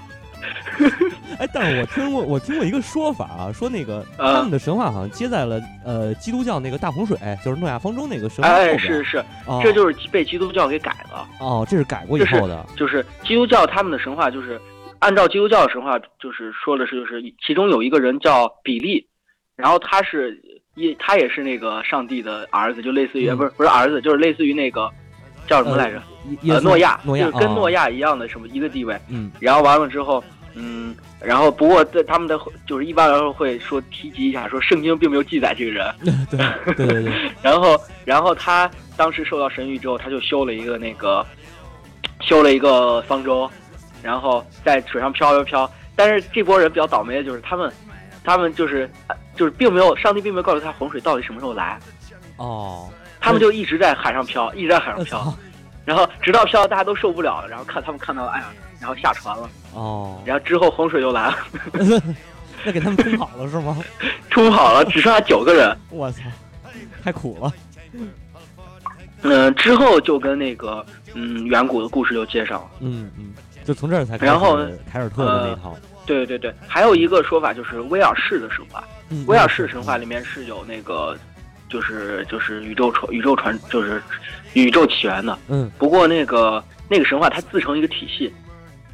[LAUGHS] 哎，但是我听过，我听过一个说法啊，说那个呃他们的神话好像接在了呃基督教那个大洪水，就是诺亚方舟那个神话后哎，边。是是，哦这就是被基督教给改了。哦，这是改过以后的。就是基督教他们的神话，就是按照基督教的神话，就是说的是，就是其中有一个人叫比利，然后他是也他也是那个上帝的儿子，就类似于、嗯不是不是儿子，就是类似于那个叫什么来着？呃，诺亚，诺亚就是跟哦诺亚一样的什么一个地位。嗯然后完了之后，嗯，然后不过在他们的就是一般来说会说提及一下，说圣经并没有记载这个人。对对对对，[LAUGHS] 然后，然后他当时受到神谕之后，他就修了一个那个，修了一个方舟，然后在水上飘飘飘。但是这波人比较倒霉的就是他们，他们就是就是并没有上帝并没有告诉他洪水到底什么时候来，哦，他们就一直在海上飘，一直在海上飘，然后直到飘到大家都受不了了，然后看他们看到哎呀，然后下船了，哦，然后之后洪水就来了，[LAUGHS] 那给他们冲跑了是吗？[LAUGHS] 冲跑了，只剩下九个人。我操，太苦了。嗯、之后就跟那个嗯远古的故事就接上了。嗯嗯，就从这儿才开始然后凯尔特的那套。对对对，还有一个说法就是威尔士的神话。嗯威尔士神话里面是有那个，就是就是宇宙传宇宙传就是宇宙起源的。嗯不过那个那个神话它自成一个体系，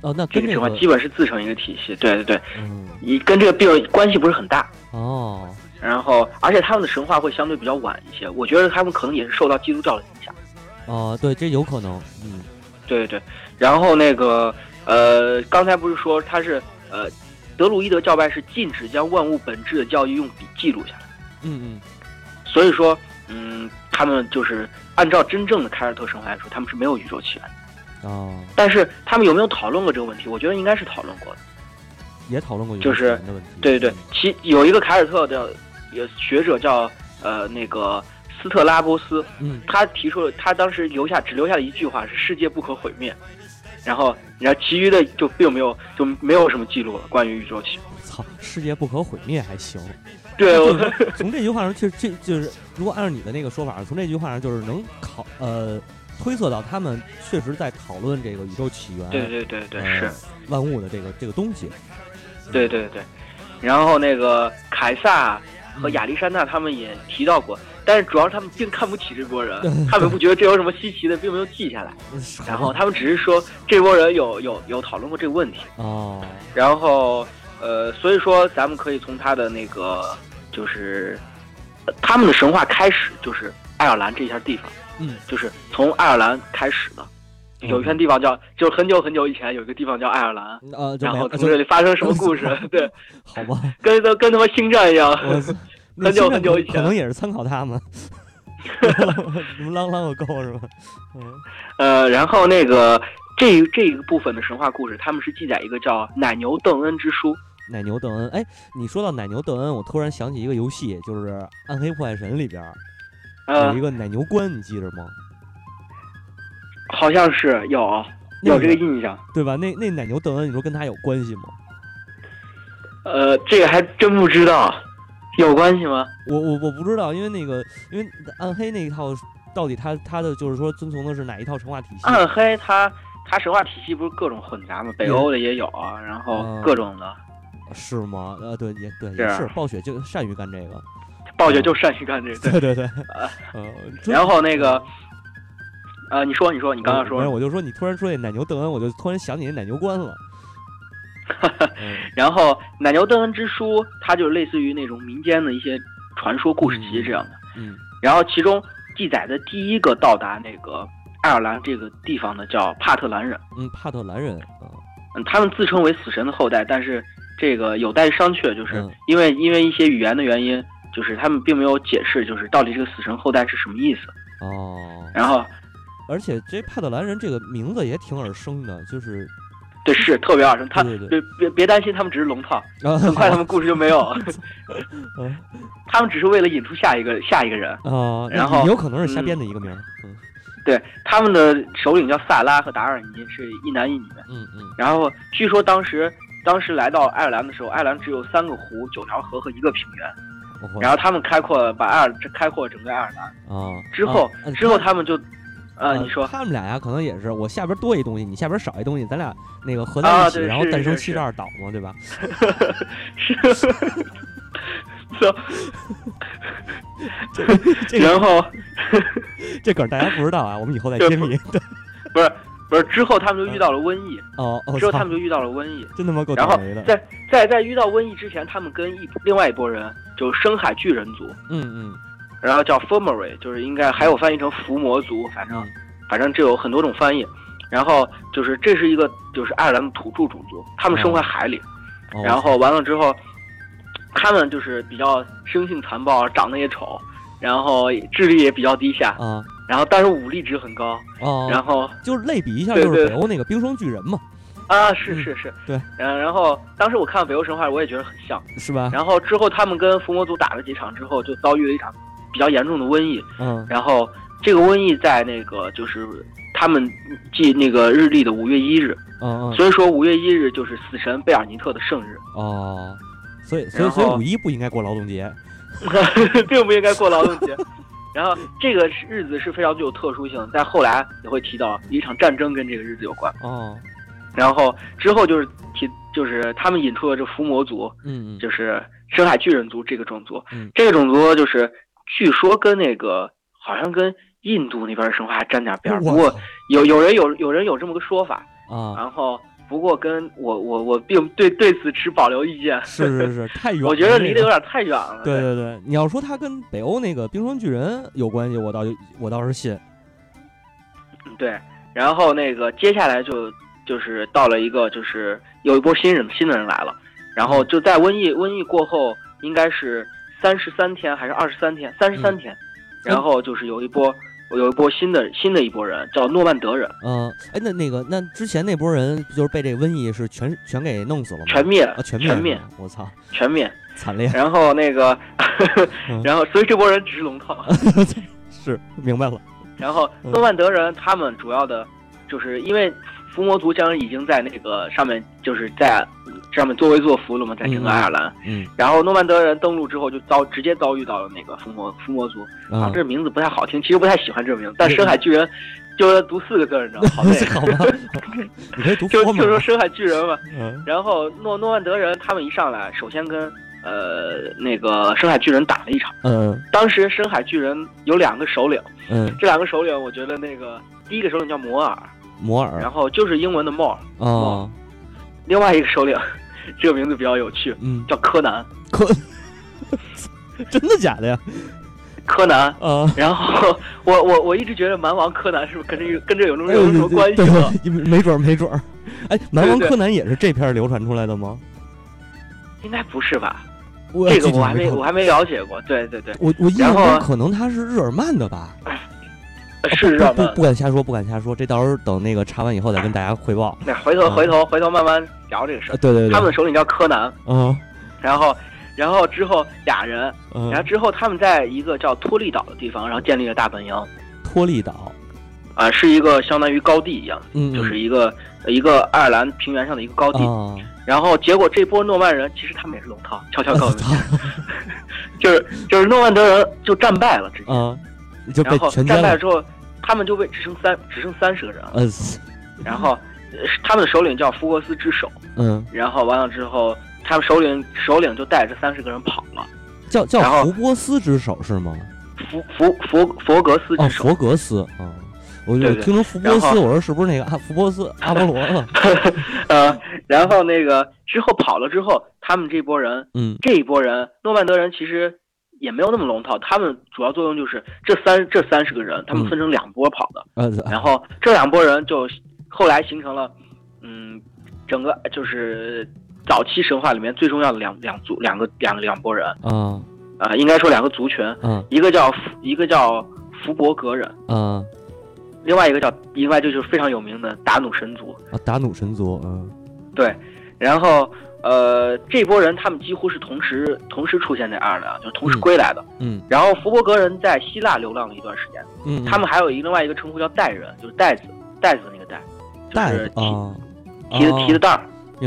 哦，那这个神话基本是自成一个体系。对对对，嗯一跟这个病关系不是很大。哦然后，而且他们的神话会相对比较晚一些，我觉得他们可能也是受到基督教的影响。哦，对，这有可能。嗯对对对，然后那个呃，刚才不是说他是呃，德鲁伊德教派是禁止将万物本质的教义用笔记录下来。嗯嗯所以说，嗯，他们就是按照真正的凯尔特神话来说，他们是没有宇宙起源的。哦，但是他们有没有讨论过这个问题？我觉得应该是讨论过的。也讨论过宇宙就是起源的问题。对对对嗯，其有一个凯尔特的有学者叫呃那个斯特拉波斯，嗯他提出了他当时留下只留下了一句话是“世界不可毁灭”，然后然后其余的就并没有就没有什么记录了关于宇宙起源。操，世界不可毁灭还行。对，我 [LAUGHS] 从这句话上，其实这就是如果按照你的那个说法，从这句话上就是能考呃推测到他们确实在讨论这个宇宙起源，对对对对呃是。万物的这个这个东西。对对对，然后那个凯撒和嗯亚历山大他们也提到过，但是主要是他们并看不起这波人，他们 [LAUGHS] 不觉得这有什么稀奇的，并没有记下来。然后他们只是说这波人有有有讨论过这个问题，哦，然后呃，所以说咱们可以从他的那个就是呃他们的神话开始就是爱尔兰这一片地方，嗯就是从爱尔兰开始的。有一片地方叫，就是很久很久以前有一个地方叫爱尔兰，呃，然后从这里发生什么故事？[LAUGHS] 对，好吧，跟跟跟他妈星战一样。[LAUGHS] 很久很久以前可能也是参考他们，[LAUGHS] 什么啷啷个够是吧？嗯呃，然后那个这这一个部分的神话故事，他们是记载一个叫奶牛邓恩之书。奶牛邓恩，哎，你说到奶牛邓恩，我突然想起一个游戏，就是《暗黑破坏神》里边有一，个奶牛关，你记着吗？好像是有有这个印象。对吧？那那奶牛邓恩，你说跟他有关系吗？呃，这个还真不知道，有关系吗？我我我不知道，因为那个因为暗黑那一套到底他他的就是说遵从的是哪一套神话体系？暗黑它它神话体系不是各种混杂吗？北嗯欧的也有啊，然后嗯各种的。是吗？呃，对，也对，也是暴雪就善于干这个。暴雪就善于干这个。[LAUGHS] 对对对，啊呃，然后那个，呃，你说你说你刚刚说没有，我就说你突然说那奶牛邓恩，我就突然想起那奶牛关了。[LAUGHS] 嗯然后奶牛邓恩之书，它就类似于那种民间的一些传说故事集这样的。嗯然后其中记载的第一个到达那个爱尔兰这个地方的叫帕特兰人，嗯，帕特兰人啊，嗯，他们自称为死神的后代，但是这个有待商榷，就是嗯。因为因为一些语言的原因，就是他们并没有解释，就是到底这个死神后代是什么意思。哦，然后而且这帕特兰人这个名字也挺耳生的，就是对是特别耳生，他对对别别别担心，他们只是龙套，啊，很快他们故事就没有。了，[LAUGHS] 嗯。他们只是为了引出下一个下一个人。啊，然后有可能是瞎嗯编的一个名儿，嗯。对，他们的首领叫萨拉和达尔尼，是一男一女。嗯嗯。然后据说当时当时来到爱尔兰的时候，爱尔兰只有三个湖、九条河和一个平原。然后他们开阔了，把爱尔开阔整个爱尔兰。啊之后、啊之后他们就，呃，啊你说他们俩呀，可能也是我下边多一东西，你下边少一东西，咱俩那个合在一起，啊然后诞生七十二岛嘛，对吧？[LAUGHS] 是这个然后 [LAUGHS] 这梗儿大家不知道啊，我们以后再这揭秘。对 [LAUGHS] 不是不是之后他们就遇到了瘟疫，哦哦，之后他们就遇到了瘟疫。真他妈够然后倒霉的。在在在遇到瘟疫之前，他们跟一另外一拨人，就是深海巨人族，嗯嗯然后叫 Fomori，就是应该还有翻译成伏魔族，反正嗯反正这有很多种翻译。然后就是这是一个就是爱尔兰的土著种族，他们生活在海里。哦然后完了之后，他们就是比较生性残暴，长得也丑，然后智力也比较低下，啊然后但是武力值很高。哦，然后就是类比一下，就是北欧那个冰霜巨人嘛，啊，是嗯是是，对。然然后当时我看北欧神话，我也觉得很像。是吧？然后之后他们跟伏魔族打了几场之后，就遭遇了一场比较严重的瘟疫。嗯然后这个瘟疫在那个就是他们记那个日历的五月一日，嗯嗯所以说五月一日就是死神贝尔尼特的圣日，哦，所以所以所以五一不应该过劳动节。[LAUGHS] 并不应该过劳动节。然后这个日子是非常具有特殊性，在后来也会提到一场战争跟这个日子有关。哦，然后之后就是提就是他们引出了这伏魔族，嗯嗯。就是深海巨人族这个种族。嗯。这个种族就是据说跟那个好像跟印度那边的神话还沾点边儿，不过有有人有有人有这么个说法，啊，然后不过跟我我我并对对此持保留意见。是是是，[LAUGHS] 太远了。我觉得离得有点太远了。对对对，你要说他跟北欧那个冰霜巨人有关系，我倒我倒是信。对，然后那个接下来就就是到了一个就是有一波新人新的人来了，然后就在瘟疫瘟疫过后，应该是三十三天还是二十三天？三十三天，然后就是有一波有一波新的新的一波人叫诺曼德人，嗯，哎，那那个那之前那波人不就是被这瘟疫是全全给弄死了吗？全灭啊，全灭全灭我操，全灭。惨烈。然后那个 [LAUGHS] 嗯，然后所以这波人只是龙套。[LAUGHS] 是明白了。然后嗯诺曼德人他们主要的，就是因为伏魔族将已经在那个上面，就是在上面作威作福了嘛，在整个爱尔兰。嗯然后诺曼德人登陆之后，就遭直接遭遇到了那个伏魔伏魔族。啊，啊，这名字不太好听，其实不太喜欢这个名字，但深海巨人就读四个字，你知道吗？好 [LAUGHS] 累。好吧，你可以读就。就说深海巨人嘛。嗯然后诺诺曼德人他们一上来，首先跟呃那个深海巨人打了一场。嗯当时深海巨人有两个首领，嗯，这两个首领我觉得那个第一个首领叫摩尔，摩尔然后就是英文的 more，啊，另外一个首领 [LAUGHS] 这个名字比较有趣，嗯，叫柯南。柯 [LAUGHS] 真的假的呀？柯南，啊，然后我我我一直觉得蛮王柯南是不是跟这个跟这有什么哎有什么关系没准儿没准儿。哎，蛮王柯南也是这片流传出来的吗？应该不是吧？这个我还没我还没了解过。对对对，我我印象中可能他是日耳曼的吧？是热门不不不。敢瞎说，不敢瞎说。这到时候等那个查完以后再跟大家汇报。那回头回头回头慢慢聊这个事啊，儿。对对对，他们的首领叫柯南，嗯然后然后之后俩人，嗯然后之后他们在一个叫托利岛的地方，然后建立了大本营。托利岛，啊，是一个相当于高地一样，嗯，就是一个一个爱尔兰平原上的一个高地。啊，然后结果这波诺曼人其实他们也是龙套，悄悄告诉你，操 [LAUGHS] 就是就是诺曼德人就战败了，直接，啊，就被然后全歼了。战败之后，他们就被只剩三只剩三十个人了。嗯然后呃他们的首领叫福格斯之手，嗯然后完了之后他们首领首领就带着三十个人跑了，叫叫福波斯之手是吗？福福佛佛格斯哦，之手。佛格斯啊，我对对我听成福波斯，我说是不是那个阿福波斯阿波罗了？[LAUGHS] 呃，然后那个之后跑了之后，他们这波人嗯这一波人，诺曼德人其实也没有那么龙套，他们主要作用就是这三这三十个人，他们嗯。分成两波跑的，嗯然后这两波人就后来形成了，嗯，整个就是早期神话里面最重要的两两族两个两个两拨人啊。啊、应该说两个族群，嗯。一个叫福一个叫福伯格人，嗯。另外一个叫另外就是非常有名的达努神族，啊达努神族嗯。对，然后呃这波人他们几乎是同时同时出现在爱尔兰，就是同时嗯。归来的。嗯。然后福伯格人在希腊流浪了一段时间，嗯，他们还有一个另外一个称呼叫袋人，就是袋子袋子的那个袋，带就是提、啊提的提的袋儿。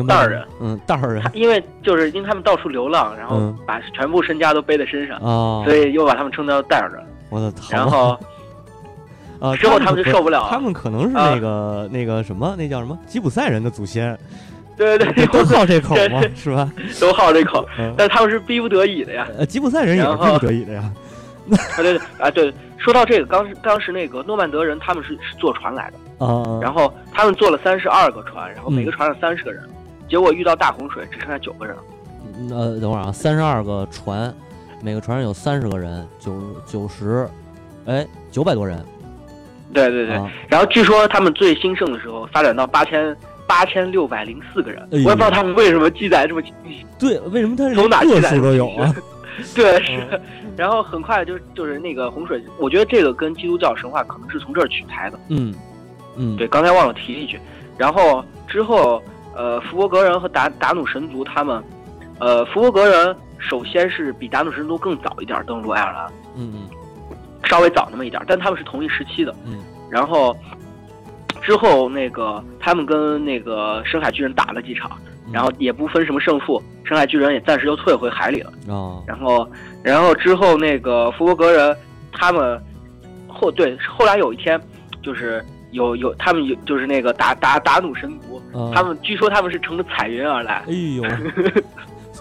袋儿人。嗯袋儿人。他因为就是因为他们到处流浪，然后嗯。把全部身家都背在身上，哦，所以又把他们称叫袋儿人。我的操！然后啊，[LAUGHS] 之后他们就受不了了。他们可能是啊那个那个什么，那叫什么吉普赛人的祖先，对对对，[LAUGHS] 都好这口嘛，[LAUGHS] 是吧？都好这口，嗯，但他们是逼不得已的呀。呃，吉普赛人也是逼不得已的呀。[LAUGHS] 啊对对啊对，说到这个，当时当时那个诺曼德人他们是是坐船来的，啊，然后他们坐了三十二个船，然后每个嗯船上三十个人，结果遇到大洪水，只剩下九个人了。等会儿啊，三十二个船，每个船上有三十个人，九九十，哎，九百多人。对对对，啊，然后据说他们最兴盛的时候发展到八千八千六百零四个人，哎我也不知道他们为什么记载这么清晰。对，为什么他从连个哪记载数都有啊？[LAUGHS] 对，是。然后很快就就是那个洪水，我觉得这个跟基督教神话可能是从这儿取材的。嗯嗯，对，刚才忘了提一句。然后之后，呃，福伯格人和达达努神族他们，呃，福伯格人首先是比达努神族更早一点登陆爱尔兰，嗯嗯稍微早那么一点，但他们是同一时期的。嗯然后之后那个他们跟那个深海巨人打了几场，嗯，然后也不分什么胜负，深海巨人也暂时又退回海里了。啊，然后，然后之后那个福伯格人他们后对后来有一天，就是有有他们有就是那个打打打弩神族，啊他们据说他们是乘着彩云而来，哎呦，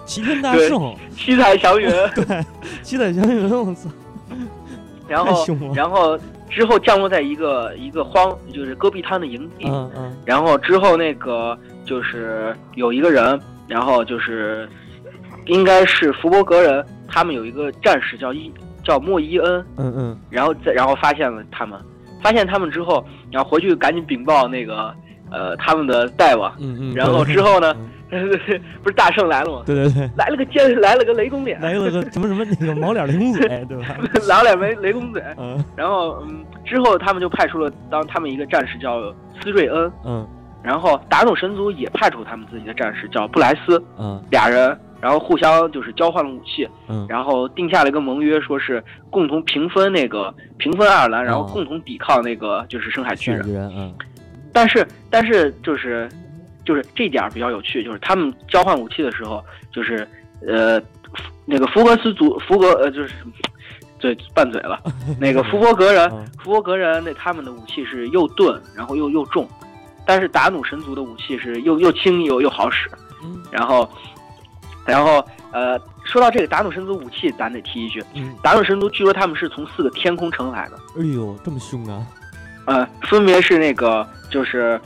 齐天大对圣，七彩祥云，[LAUGHS] 对，七彩祥云，我操，然后然后之后降落在一个一个荒就是戈壁滩的营地，嗯嗯。然后之后那个就是有一个人，然后就是应该是福伯格人，他们有一个战士叫伊叫莫伊恩，嗯嗯，然后再然后发现了他们，发现他们之后，然后回去赶紧禀报那个呃他们的大王，嗯嗯，然后之后呢，嗯 [LAUGHS] 不是大圣来了吗？对对对，来了个尖，来了个雷公脸，来了个什么什么那个毛脸雷公嘴，对吧？老脸没雷公嘴。嗯然后嗯，之后他们就派出了当他们一个战士叫斯瑞恩，嗯然后达努神族也派出他们自己的战士叫布莱斯，嗯俩人。然后互相就是交换了武器，嗯然后定下了一个盟约，说是共同平分那个平分爱尔兰，然后哦共同抵抗那个就是深海巨人。巨人，嗯但是但是就是就是这点儿比较有趣，就是他们交换武器的时候，就是呃那个福格斯族福格呃就是对拌嘴了，[LAUGHS] 那个福伯格人嗯福伯格人那他们的武器是又钝然后又又重，但是达努神族的武器是又又轻又又好使，嗯然后然后呃说到这个达努神族武器，咱得提一句，嗯，达努神族据说他们是从四个天空城来的。哎呦，这么凶啊！呃，分别是那个就是，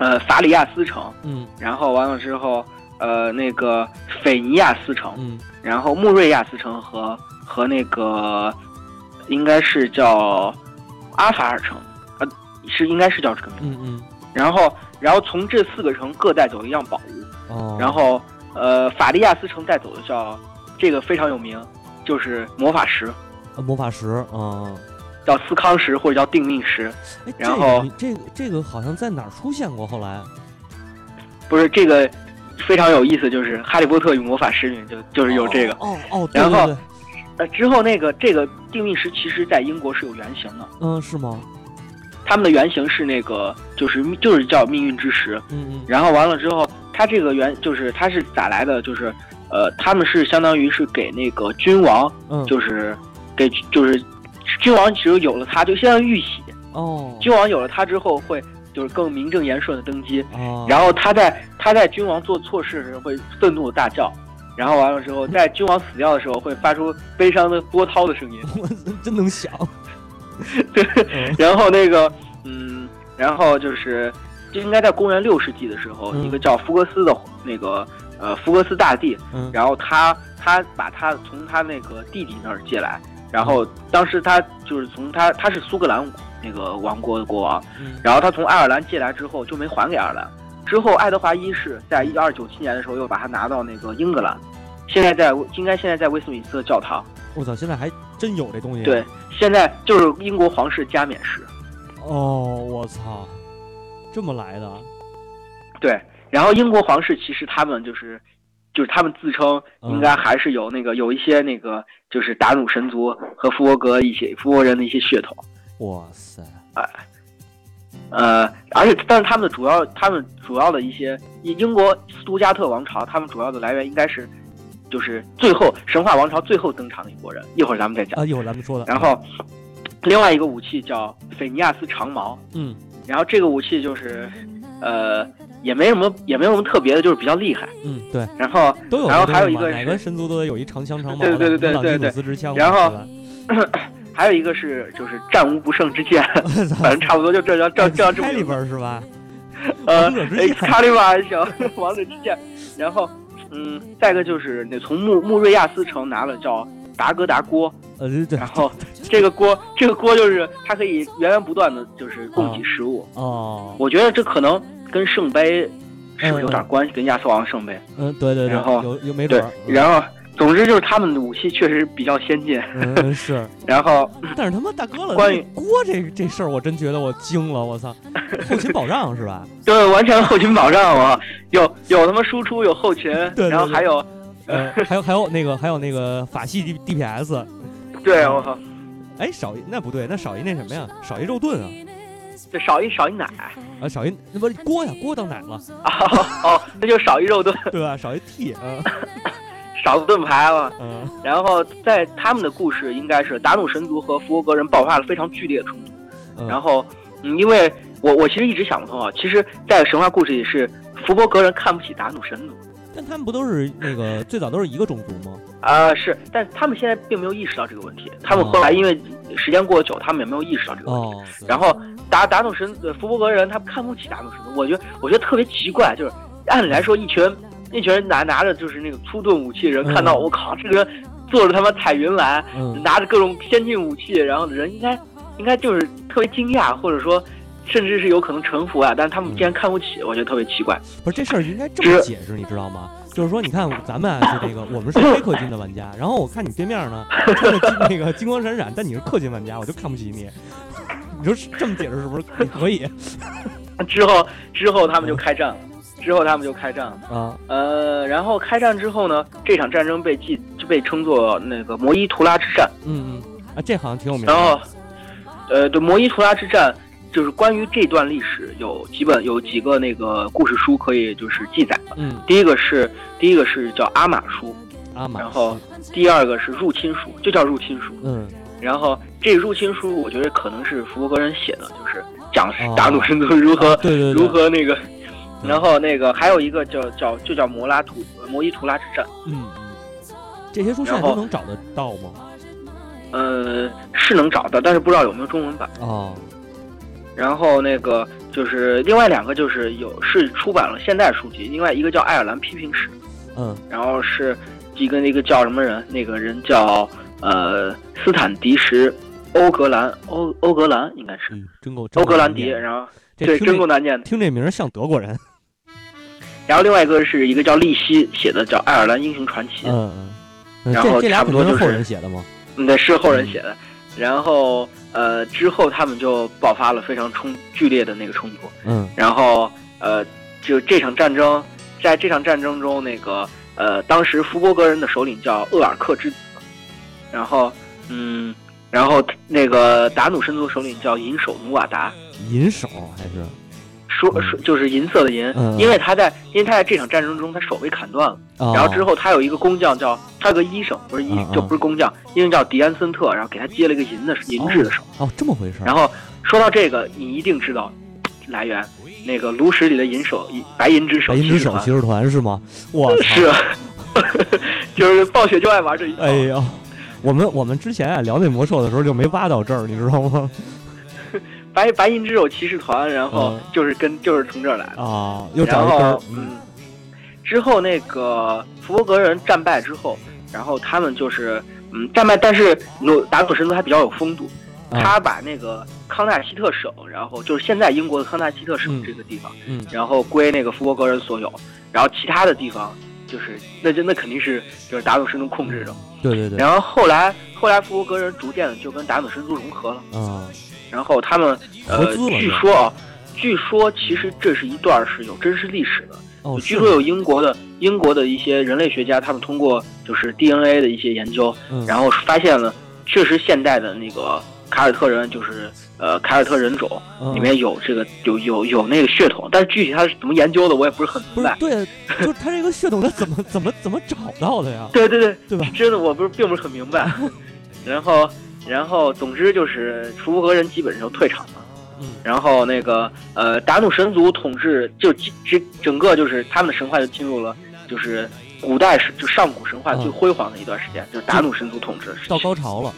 呃，法里亚斯城，嗯。然后完了之后，呃，那个斐尼亚斯城，嗯。然后穆瑞亚斯城和和那个应该是叫阿法尔城，呃，是应该是叫这个名字。嗯嗯，然后，然后从这四个城各带走一样宝物，哦，然后呃，法利亚斯城带走的叫这个非常有名，就是魔法石，呃魔法石啊，叫斯康石或者叫定命石。然后这个这个好像在哪儿出现过？后来不是这个非常有意思，就是《哈利波特与魔法石》里面就就是有这个。哦哦，对然后对对呃，之后那个这个定命石其实在英国是有原型的，嗯，是吗？他们的原型是那个就是就是叫命运之石。嗯嗯然后完了之后，它这个原就是它是咋来的？就是呃，他们是相当于是给那个君王，嗯，就是给就是君王只有有了它，就相当于玉玺。哦，君王有了它之后，会就是更名正言顺的登基。哦，然后他在他在君王做错事时会愤怒的大叫，然后完了之后，在君王死掉的时候会发出悲伤的波涛的声音。我真能想。对，嗯 [LAUGHS] 然后那个，嗯，然后就是，就应该在公元六世纪的时候，嗯一个叫福格斯的那个呃福格斯大帝，嗯然后他他把他从他那个弟弟那儿借来，然后当时他就是从他他是苏格兰那个王国的国王，嗯然后他从爱尔兰借来之后就没还给爱尔兰，之后爱德华一世在一二九七年的时候又把他拿到那个英格兰，现在在应该现在在威斯敏斯特教堂，我操，现在还真有这东西。对，现在就是英国皇室加冕式。哦，我操，这么来的？对，然后英国皇室其实他们就是，就是他们自称嗯。应该还是有那个、有一些那个就是达努神族和复活格一些复活人的一些血统，哇塞，呃，而且但是他们的主要他们主要的一些英英国斯图加特王朝，他们主要的来源应该是就是最后神话王朝最后登场的一拨人，一会儿咱们再讲。啊，一会儿咱们说的。然后另外一个武器叫菲尼亚斯长矛，嗯，然后这个武器就是呃也没什么也没有什么特别的，就是比较厉害。嗯，对，然后都有然后还有一个是哪个神族都得有一长枪长矛的，对对对对对对。然后 [COUGHS] 还有一个是就是战无不胜之剑，[LAUGHS] 反正差不多就这样这样这样这么开里边儿是吧？呃王者之剑卡里瓦小王者之剑，然后嗯，再一个就是那从穆穆瑞亚斯城拿了叫达哥达锅，呃，对对然后这个锅这个锅就是它可以源源不断的就是供给食物，哦，我觉得这可能跟圣杯是不是有点关系，跟亚瑟王圣杯，嗯，对对对，然后有有没准然后总之就是他们的武器确实比较先进，嗯嗯是，然后 [LAUGHS] 但是他妈大哥了，关于锅这这事儿，我真觉得我惊了，我操，[LAUGHS] 后勤保障是吧？对完全后勤保障啊，有有他妈输出有后勤，对然后还有呃，还有还有那个还有那个法系 D DPS，对我靠，哎，少一那不对，那少一那什么呀？少一肉盾啊，这少一少一奶啊少一那不是锅呀，锅当奶了，啊 [LAUGHS] 哦，那就少一肉盾，对吧？少一 T，嗯 [LAUGHS] 少个盾牌了。嗯然后在他们的故事应该是达努神族和复活格人爆发了非常剧烈的冲突。嗯，然后，嗯，因为我我其实一直想不通啊，其实，在神话故事里是福伯格人看不起达努神族但他们不都是那个最早都是一个种族吗？啊、是，但他们现在并没有意识到这个问题。他们后来因为时间过得久，他们也没有意识到这个问题。哦，然后达达努神呃福伯格人他们看不起达努神，我觉得我觉得特别奇怪，就是按理来说一群一群人拿拿着就是那个粗钝武器的人，嗯看到我靠这个人坐着他妈彩云来，嗯拿着各种先进武器，然后人应该应该就是特别惊讶，或者说甚至是有可能臣服啊，但是他们竟然看不起，我觉得特别奇怪。不是这事儿应该这么解释，你知道吗？就是说，你看咱们啊是这个，我们是非氪金的玩家，然后我看你对面呢穿着那个金光闪闪，但你是氪金玩家，我就看不起你。你说这么解释是不是也可以之后之后他们就开战了，之后他们就开战了。啊？呃，然后开战之后呢，这场战争被记就被称作那个摩伊图拉之战。嗯嗯啊，这好像挺有名的。然后，呃，对摩伊图拉之战，就是关于这段历史有几本有几个那个故事书可以就是记载的。嗯，第一个是第一个是叫阿玛书，阿玛，然后第二个是入侵书，就叫入侵书。嗯然后这入侵书，我觉得可能是福伯格人写的，就是讲哦达努神族如何、对对对，如何那个。嗯 [LAUGHS] 然后那个还有一个叫叫就叫摩拉图摩伊图拉之战，嗯嗯，这些书都能找得到吗？呃，是能找到，但是不知道有没有中文版。哦，然后那个就是另外两个就是有是出版了现代书籍，另外一个叫爱尔兰批评史，嗯然后是一个那个叫什么人，那个人叫呃斯坦迪什欧格兰欧欧格兰应该是嗯，真够欧格兰迪，然后对真够难念的。听这名儿像德国人。[LAUGHS] 然后另外一个是一个叫利希写的叫《爱尔兰英雄传奇》，嗯嗯嗯，然后差不多就是后人写的吗？嗯，对，是后人写的。然后呃之后他们就爆发了非常冲剧烈的那个冲突，嗯。然后呃就这场战争，在这场战争中，那个呃当时福伯格人的首领叫厄尔克之子，然后嗯。然后那个达努神族首领叫银手努瓦达，银手还是说说就是银色的银，嗯因为他在因为他在这场战争中他手被砍断了，哦然后之后他有一个工匠叫他有个医生不是医就不是工匠，因为叫迪安森特，然后给他接了一个银的银质的手。哦这么回事儿。然后说到这个，你一定知道来源，那个炉石里的银手白银之手白银之手骑士团是吗？哇 [LAUGHS] 是，[LAUGHS] 就是暴雪就爱玩这一套。哎呀，我们我们之前啊聊那魔兽的时候就没挖到这儿，你知道吗？白白银之手骑士团，然后就是跟就是从这儿来的啊，又然后嗯，之后那个福伯格人战败之后，然后他们就是嗯战败，但是努达努神族还比较有风度，他把那个康纳希特省，然后就是现在英国的康纳希特省这个地方，嗯，然后归那个福伯格人所有，然后其他的地方就是那就那肯定是就是达努神族控制的，对对对。然后后来后来福伯格人逐渐的就跟达努神族融合了，啊。然后他们呃，据说啊，据说其实这是一段是有真实历史的。哦，据说有英国的英国的一些人类学家，他们通过就是 DNA 的一些研究，然后发现了确实现代的那个凯尔特人，就是呃凯尔特人种里面有这个有有有那个血统，但是具体他是怎么研究的，我也不是很明白。对，[LAUGHS] 就他这个血统他怎么怎么怎么找到的呀？对对对，对吧？真的我不是并不是很明白。[LAUGHS] 然后。然后，总之就是福伯格人基本上就退场了。嗯，然后那个呃，达努神族统治就整整个就是他们的神话就进入了就是古代是就上古神话最辉煌的一段时间，就是达努神族统治到高潮了。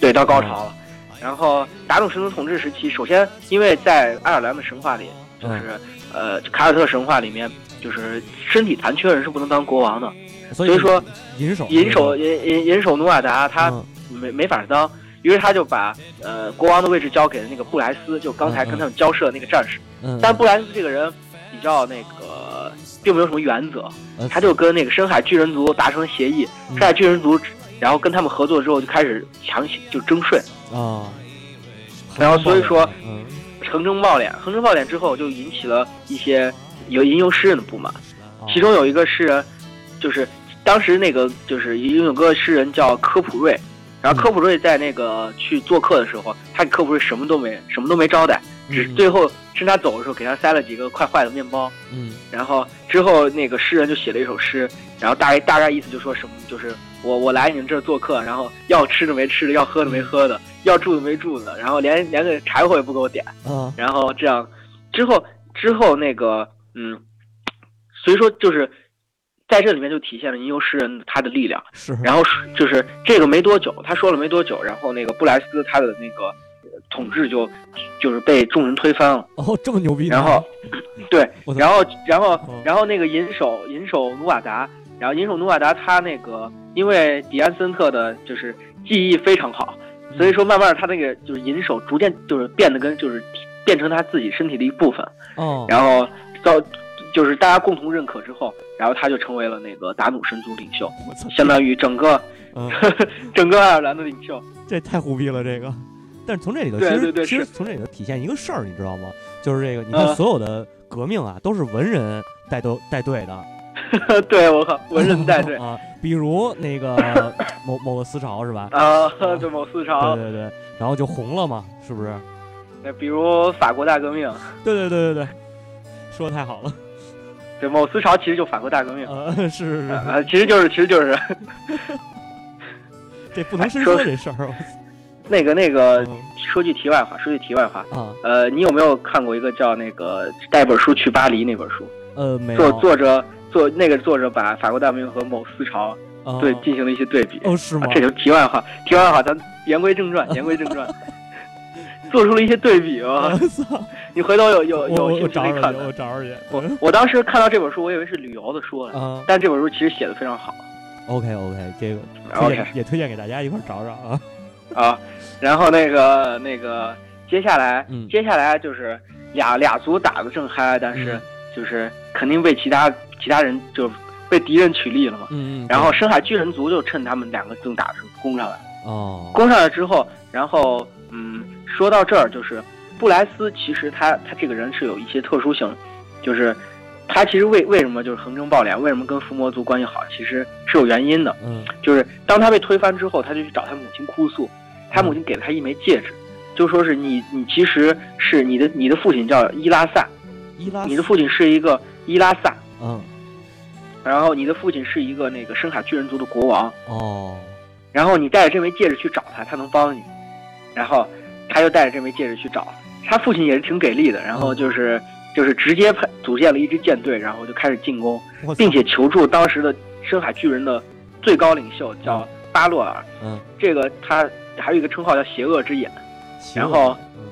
对，到高潮了。然后达努神族统治时期，首先因为在爱尔兰的神话里，就是呃凯尔特神话里面，就是身体残缺人是不能当国王的，所以说银手银手银银银手努瓦达他。没没法当，于是他就把呃国王的位置交给了那个布莱斯，就刚才跟他们交涉的那个战士。嗯，但布莱斯这个人比较那个，并没有什么原则，他就跟那个深海巨人族达成了协议。深海巨人族，然后跟他们合作之后，就开始强行就征税啊。然后所以说，嗯，横征暴敛，横征暴敛之后，就引起了一些有吟游诗人的不满。其中有一个诗人，就是当时那个就是有个诗人叫科普瑞。然后科普瑞在那个去做客的时候，他给科普瑞什么都没什么都没招待，只最后趁他走的时候给他塞了几个快坏的面包。嗯，然后之后那个诗人就写了一首诗，然后大概大概意思就说什么，就是我我来你们这儿做客，然后要吃的没吃的，要喝的没喝的，要住的没住的，然后连连个柴火也不给我点。嗯，然后这样之后之后那个嗯，所以说就是。在这里面就体现了吟游诗人他的力量，是。然后就是这个没多久，他说了没多久，然后那个布莱斯他的那个统治就就是被众人推翻了。哦，这么牛逼！[LAUGHS] 然后，对，然后然后然后那个银手银手努瓦达，然后银手努瓦达他那个因为迪安森特的就是记忆非常好，所以说慢慢他那个就是银手逐渐就是变得跟就是变成他自己身体的一部分。哦，然后到。就是大家共同认可之后，然后他就成为了那个达努神族领袖，相当于整个 [LAUGHS] 整个爱尔兰的领袖。这太虎逼了，这个。但是从这里头，其实其实从这里头体现一个事儿，你知道吗？就是这个，你看所有的革命啊，都是文人带队带队的。[LAUGHS] 对，我靠，文人带队 [LAUGHS] 啊。比如那个某某个思潮是吧？啊，对，某思潮。对对对，然后就红了嘛，是不是？那比如法国大革命。对对对对对，说的太好了。对，某思潮其实就法国大革命，[LAUGHS] 呃，是是是，啊，其实就是，其实就是，[LAUGHS] 这不能深说这事儿。那个那个，说句题外话，说句题外话啊，呃，你有没有看过一个叫那个带本书去巴黎那本书？呃，没有。作作者作那个作者把法国大革命和某思潮对进行了一些对比。哦，是吗？这就题外话，题外话，咱言归正传，言归正传。[LAUGHS] 做出了一些对比啊！[LAUGHS] 你回头有有有兴趣可以看。我找找去。我我当时看到这本书，我以为是旅游的书呢，但这本书其实写的非常好。OK OK，这个 OK 也推荐给大家一块找找啊。啊，然后那个那个接下来，接下来就是俩俩族打的正嗨，但是就是肯定被其他其他人就被敌人取利了嘛。嗯嗯。然后深海巨人族就趁他们两个正打的时候攻上来。哦。攻上来之后，然后嗯。说到这儿，就是布莱斯，其实他他这个人是有一些特殊性，就是他其实为为什么就是横征暴敛，为什么跟伏魔族关系好，其实是有原因的。嗯，就是当他被推翻之后，他就去找他母亲哭诉，他母亲给了他一枚戒指，就说是你你其实是你的你的父亲叫伊拉萨，伊拉，你的父亲是一个伊拉萨，嗯，然后你的父亲是一个那个深海巨人族的国王，哦，然后你带着这枚戒指去找他，他能帮你，然后。他就带着这枚戒指去找他父亲，也是挺给力的。然后就是就是直接派组建了一支舰队，然后就开始进攻，并且求助当时的深海巨人的最高领袖叫巴洛尔。嗯，这个他还有一个称号叫邪恶之眼。然后嗯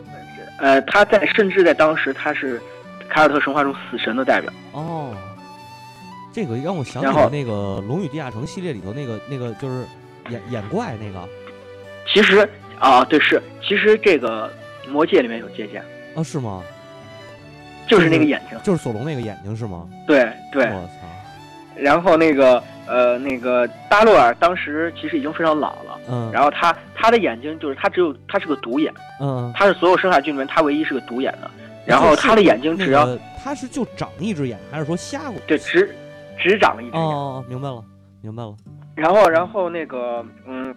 呃，他在甚至在当时他是凯尔特神话中死神的代表。哦，这个让我想起了那个《龙与地下城》系列里头那个那个就是眼眼怪那个其实啊，对是，其实这个魔戒里面有借鉴，啊，是吗？就是那个眼睛。就是索隆那个眼睛是吗？对对，我操，然后那个呃那个达洛尔当时其实已经非常老了。嗯，然后他他的眼睛就是他只有他是个独眼，嗯，他是所有深海巨里面他唯一是个独眼的。然后他的眼睛只要、那个他是就长一只眼，还是说瞎过？对只只长了一只眼。哦，明白了，明白了。然后然后那个嗯，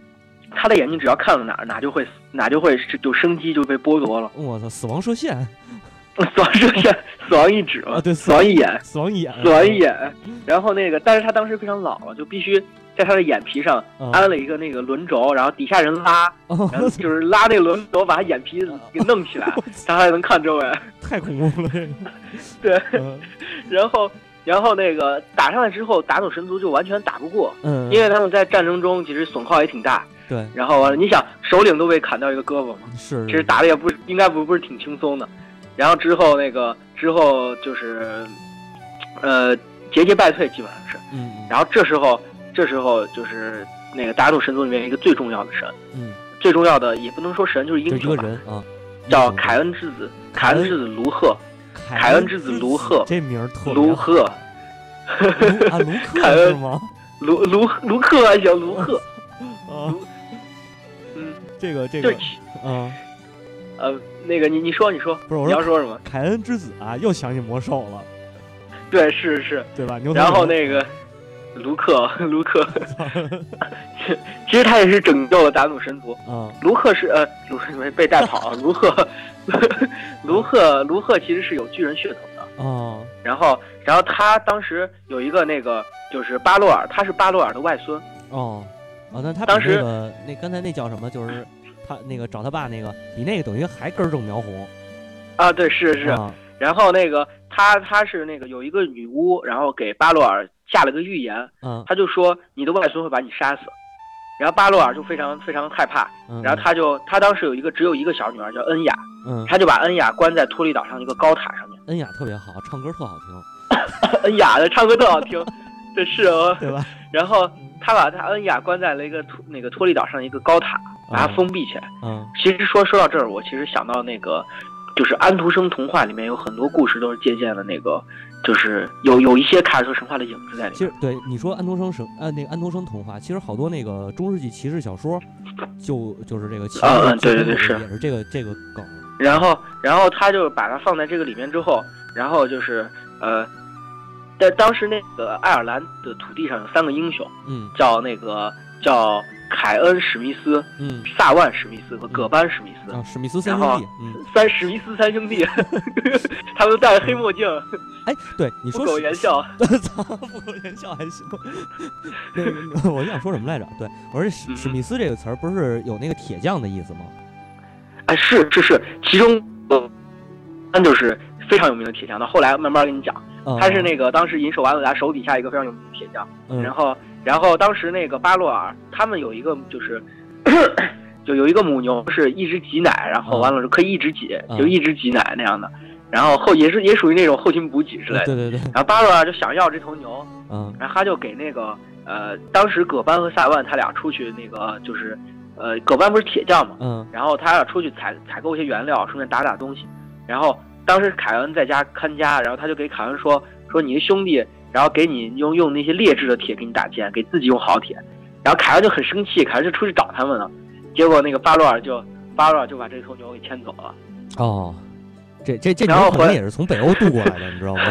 他的眼睛只要看到哪儿哪就会死哪就会是就生机就被剥夺了，我操，死亡射线 [LAUGHS] 死亡射线死亡一指嘛，啊，对，死亡一眼。死亡一眼，死亡一眼，然后那个，但是他当时非常老了，就必须在他的眼皮上嗯安了一个那个轮轴，然后底下人拉，[LAUGHS] 哦然后就是拉那个轮轴，把他眼皮给弄起来，[LAUGHS] 他还能看周围。太恐怖了，这个。对，嗯然后然后那个打上来之后，打走神族就完全打不过，嗯，因为他们在战争中其实损耗也挺大。对，然后你想，首领都被砍掉一个胳膊嘛，是，其实打的也不应该不不是挺轻松的。然后之后那个之后就是，呃，节节败退，基本上是。嗯，嗯。然后这时候，这时候就是那个大陆神族里面一个最重要的神，嗯，最重要的也不能说神，就是英雄吧，个人啊，叫凯恩之子，凯恩。之子卢赫，凯凯恩之子卢赫。这名儿特卢赫，卢啊，卢克凯恩。是吗？卢卢卢克还行，卢赫，啊，[LAUGHS] 嗯，这个这个对，啊，呃，那个你你说你说，不是我说你要说什么？凯恩之子啊，又想起魔兽了，对，是是，对吧？牛头然后那个卢克 [LAUGHS] 卢克，[LAUGHS] [LAUGHS] 其实他也是拯救了达努神族。啊，卢克是呃，卢克被带跑了。卢克，卢克，卢克其实是有巨人血统的。哦，然后，然后他当时有一个那个就是巴洛尔，他是巴洛尔的外孙。哦，哦，那他比当时那个那刚才那叫什么？就是他那个找他爸那个，比那个等于还根正苗红。啊，对，是是。啊然后那个他他是那个有一个女巫，然后给巴洛尔下了个预言，嗯他就说你的外孙会把你杀死。然后巴洛尔就非常非常害怕，嗯，然后他就他当时有一个只有一个小女儿叫恩雅，嗯，他就把恩雅关在托利岛上一个高塔上面。恩雅特别好，唱歌特好听，[LAUGHS] 恩雅的唱歌特好听，[LAUGHS] 这是哦。对吧？[LAUGHS] 然后他把他恩雅关在了一个托那个托利岛上的一个高塔，把它封闭起来。嗯其实说说到这儿，我其实想到那个，就是安徒生童话里面有很多故事都是借鉴了那个，就是有有一些凯尔特神话的影子在里面。其实对你说安徒生神呃那个安徒生童话，其实好多那个中世纪骑士小说，就就是这个骑士嗯嗯对对对是也是这个这个梗。然后，然后他就把它放在这个里面之后，然后就是呃，在当时那个爱尔兰的土地上有三个英雄，嗯叫那个叫凯恩·史密斯、嗯萨万·史密斯和葛班·史密斯。啊，史密斯三兄弟，嗯，三史密斯三兄弟，[LAUGHS] 他们都戴着黑墨镜，哎，对你说不苟言笑。[LAUGHS] 操，不苟言笑还行。那个，我想说什么来着？对我说史嗯史密斯这个词儿不是有那个铁匠的意思吗？哎，是是是，其中呃，他就是非常有名的铁匠。到后来慢慢跟你讲，啊他是那个当时银手瓦鲁达手底下一个非常有名的铁匠。嗯然后，然后当时那个巴洛尔他们有一个就是。[COUGHS] 就有一个母牛是一直挤奶，然后嗯完了可以一直挤，嗯就一直挤奶那样的，然后后也是也属于那种后勤补给之类的。对对对，然后巴洛尔就想要这头牛，嗯然后他就给那个呃，当时葛班和萨万他俩出去那个就是，呃，葛班不是铁匠嘛，嗯然后他俩出去采采购一些原料，顺便打打东西。然后当时凯恩在家看家，然后他就给凯恩说说你的兄弟，然后给你用用那些劣质的铁给你打剑，给自己用好铁。然后凯恩就很生气，凯恩就出去找他们了。结果那个巴洛尔就巴洛尔就把这头牛给牵走了。哦，这这这牛可能也是从北欧渡过来的，你知道吗？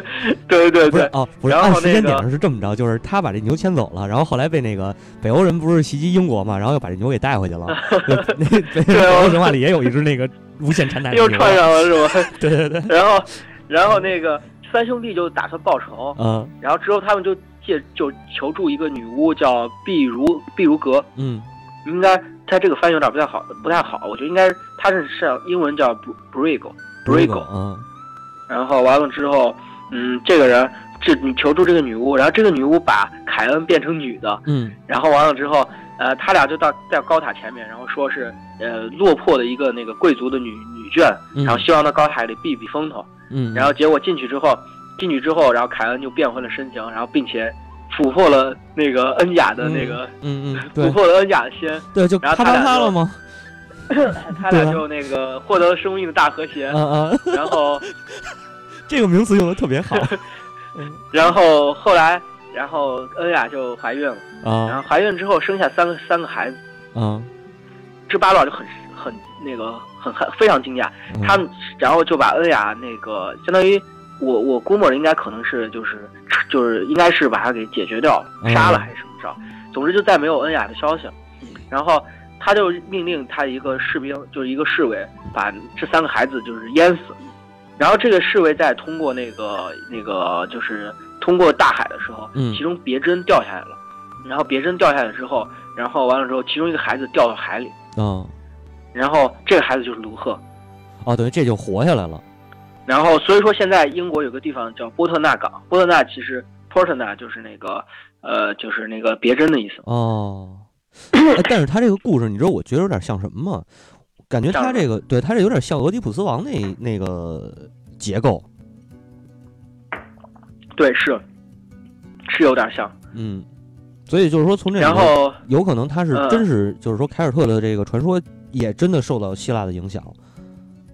[LAUGHS] 对对对，哦，不是，然后按时间点上是这么着，就是他把这牛牵走了，然后后来被那个北欧人不是袭击英国嘛，然后又把这牛给带回去了。对那北北欧神 [LAUGHS] 话里也有一只那个无限缠奶又串上了是吧？[LAUGHS] 对对对，然后然后那个三兄弟就打算报仇，嗯。然后之后他们就借就求助一个女巫叫碧如碧如格，嗯。应该他这个翻译有点不太好，不太好，我觉得应该他是是英文叫 Brigo Brigo，嗯。然后完了之后，嗯，这个人这你求助这个女巫，然后这个女巫把凯恩变成女的，嗯然后完了之后，呃，他俩就到在高塔前面，然后说是呃落魄的一个那个贵族的女女眷，嗯，然后希望到高塔里避避风头。嗯，然后结果进去之后，进去之后，然后凯恩就变回了身形，然后并且俘获了那个恩雅的那个，嗯嗯对俘获了恩雅的心，对，就然后他俩了吗？[CLEARS THROAT] 他俩就那个获得了生命的大和谐。嗯嗯，然后，[LAUGHS] 这个名词用的特别好 [LAUGHS] 然后后来，然后恩雅就怀孕了，然啊后怀孕之后生下三个三个孩子，啊，这巴洛就很很那个很很非常惊讶，嗯。他们然后就把恩雅那个相当于我我估摸着应该可能是就是就是应该是把他给解决掉了，嗯。杀了还是怎么着，总之就再没有恩雅的消息了。然后他就命令他一个士兵，就是一个侍卫，把这三个孩子就是淹死。然后这个侍卫在通过那个那个就是通过大海的时候，嗯其中别针掉下来了，然后别针掉下来之后，然后完了之后，其中一个孩子掉到海里，嗯然后这个孩子就是卢赫。哦，等于这就活下来了。然后所以说现在英国有个地方叫波特纳港，波特纳其实 Portna 就是那个呃就是那个别针的意思。哦，哎但是他这个故事，你知道我觉得有点像什么吗？感觉他这个对他这有点像俄狄浦斯王那那个结构。对，是是有点像。嗯，所以就是说从这然后有可能他是嗯真是就是说凯尔特的这个传说也真的受到希腊的影响。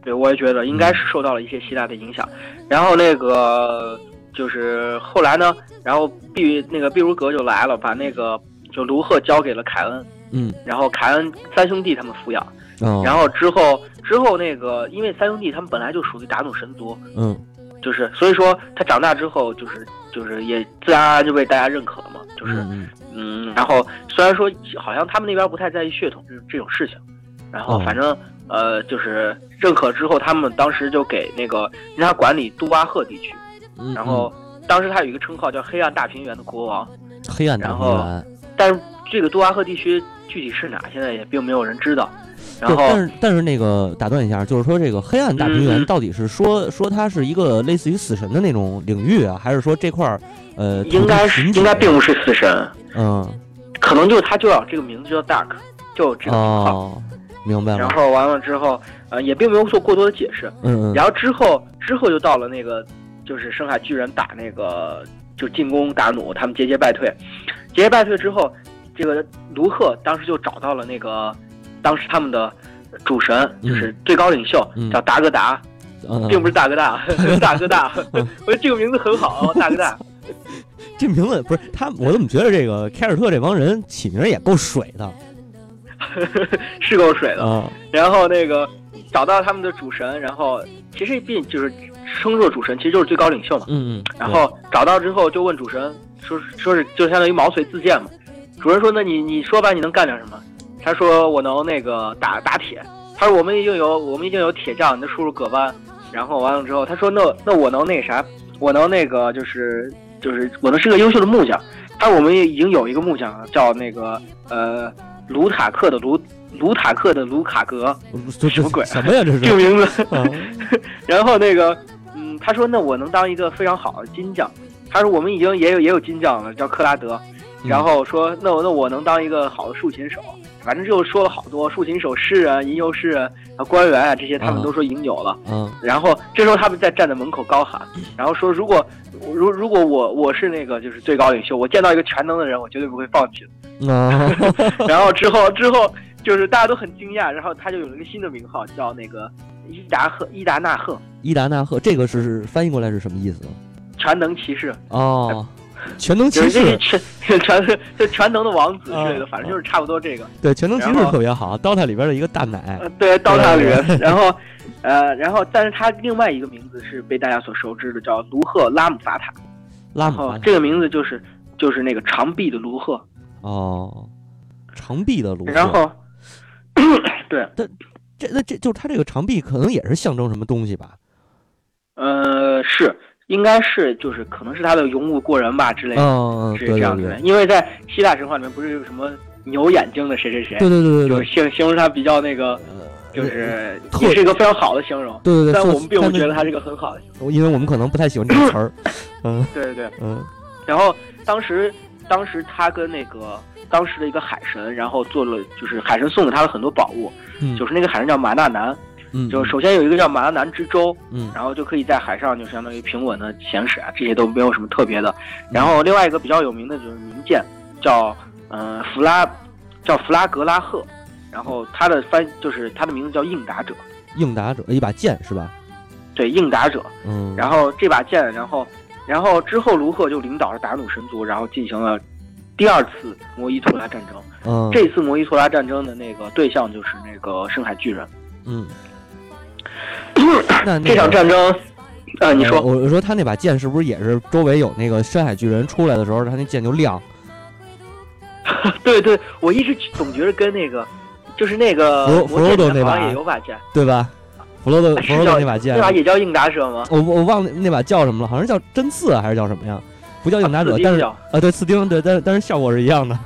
对，我也觉得应该是受到了一些希腊的影响。然后那个就是后来呢，然后毕那个毕如格就来了，把那个就卢赫交给了凯恩，嗯，然后凯恩三兄弟他们抚养。哦，然后之后之后那个因为三兄弟他们本来就属于达努神族，嗯。就是所以说他长大之后就是就是也自然而然就被大家认可了嘛，就是嗯嗯，然后虽然说好像他们那边不太在意血统这这种事情，然后哦。反正、呃就是认可之后，他们当时就给那个让他管理杜巴赫地区，嗯，然后当时他有一个称号叫黑暗大平原的国王，嗯黑暗大然后。但是这个杜巴赫地区具体是哪，现在也并没有人知道。然，后但是但是那个打断一下，就是说这个黑暗大平原到底是说说它是一个类似于死神的那种领域啊，还是说这块儿呃应该是应该并不是死神，嗯可能就他就要这个名字就叫 Dark，就这个名号。哦，明白了，然后完了之后，呃，也并没有做过多的解释。嗯嗯然后之后之后就到了那个，就是深海巨人打那个，就进攻达努，他们节节败退。节节败退之后，这个卢赫当时就找到了那个，当时他们的主神，就是最高领袖，嗯叫达格达，嗯，并不是大哥大，[LAUGHS] 大哥大。嗯 [LAUGHS] 我觉得这个名字很好，[LAUGHS] 大哥大。这名字不是他，我怎么觉得这个凯尔特这帮人起名也够水的是够水的。啊？然后那个找到他们的主神，然后其实并就是称作主神，其实就是最高领袖嘛。嗯嗯，然后找到之后就问主神，说说是就相当于毛遂自荐嘛。主人说：“那你你说吧，你能干点什么？”他说：“我能那个打打铁。”他说：“我们已经有我们已经有铁匠，你的叔叔葛班。”然后完了之后，他说：“那那我能那啥，我能那个就是就是我能是个优秀的木匠。”他说：“我们已经有一个木匠了，叫那个呃卢塔克的卢卢塔克的卢卡格什么鬼啊什么呀？这是 [LAUGHS] 这个名字。”啊然后那个，嗯，他说那我能当一个非常好的金匠。他说我们已经也有也有金匠了，叫克拉德。嗯然后说那我那我能当一个好的竖琴手。反正就说了好多竖琴手、诗人、吟游诗人、啊官员啊这些，他们嗯都说已经有了。嗯然后这时候他们在站在门口高喊，然后说如果如如果我我是那个就是最高领袖，我见到一个全能的人，我绝对不会放弃的。[LAUGHS] 啊 [LAUGHS] 然后之后之后就是大家都很惊讶，然后他就有了一个新的名号，叫那个伊达赫伊达纳赫伊达纳赫，这个是翻译过来是什么意思？全能骑士。哦，全能骑士些，全全就全能的王子之类的，啊反正就是差不多这个。对，全能骑士特别好，DOTA 里边的一个大奶呃，对，刀塔里边。[LAUGHS] 然后，呃，然后，但是他另外一个名字是被大家所熟知的，叫卢赫拉姆法塔。拉姆法，塔这个名字就是就是那个长臂的卢赫。哦，长臂的卢然，后，[COUGHS] 对，这那这就是他这个长臂可能也是象征什么东西吧？呃，是应该是就是可能是他的勇武过人吧之类的，嗯，是这样子的。因为在希腊神话里面不是有什么牛眼睛的谁谁谁，对对对就是形形容他比较那个就是也是一个非常好的形容。对对对，但我们并不觉得他是一个很好的形容。因为我们可能不太喜欢这个词儿。[LAUGHS] 嗯对对对。嗯然后当时当时他跟那个当时的一个海神，然后做了就是海神送给他了很多宝物，嗯，就是那个海神叫马纳南，嗯，就首先有一个叫马拉南之舟，嗯然后就可以在海上就相当于平稳的行驶啊，这些都没有什么特别的。然后另外一个比较有名的就是名舰，叫嗯、呃弗拉，叫弗拉格拉赫，然后它的翻就是它的名字叫应答者，应答者一把剑是吧？对，应答者。嗯，然后这把剑，然后然后之后卢赫就领导着达努神族，然后进行了第二次摩伊托拉战争。嗯这次摩伊托拉战争的那个对象就是那个深海巨人。嗯，这场战争，呃，你说呃我我说他那把剑是不是也是周围有那个深海巨人出来的时候，他那剑就亮？[LAUGHS] 对对，我一直总觉得跟那个，就是那个弗弗罗魔剑里面好多那把也有把剑，对吧？[LAUGHS] 弗罗多哎弗罗是叫多那把剑那，把也叫应答者吗？我我忘了那把叫什么了，好像叫针刺还是叫什么呀？不叫应答者，但是叫啊对刺钉对，但是但是效果是一样的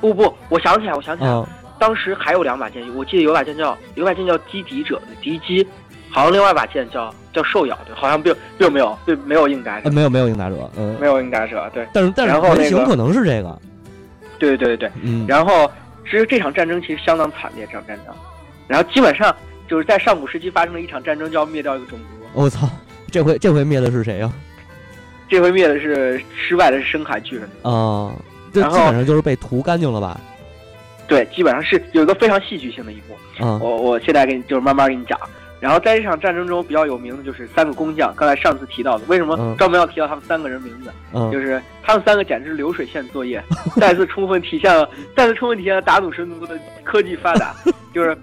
不不，我想起来，我想起来了，啊。当时还有两把剑，我记得有把剑叫有把剑叫击敌者的敌击，好像另外一把剑叫叫兽咬的，好像并并没有，并没有应答没有没有应答者，嗯，没有应答者，对但是但是然后那个原型可能是这个，对对对对。嗯，然后其实这场战争其实相当惨烈，这场战争，然后基本上就是在上古时期发生了一场战争，就要灭掉一个种族。我操，这回这回灭的是谁呀？这回灭的是失败的是深海巨人，啊，这基本上就是被屠干净了吧？对，基本上是有一个非常戏剧性的一幕。啊，我我现在给你就是慢慢给你讲。然后在这场战争中比较有名的就是三个工匠，刚才上次提到的，为什么嗯专门要提到他们三个人名字？嗯就是他们三个简直是流水线作业，[LAUGHS] 再次充分体现了再次充分体现了打赌神族的科技发达，[LAUGHS] 就是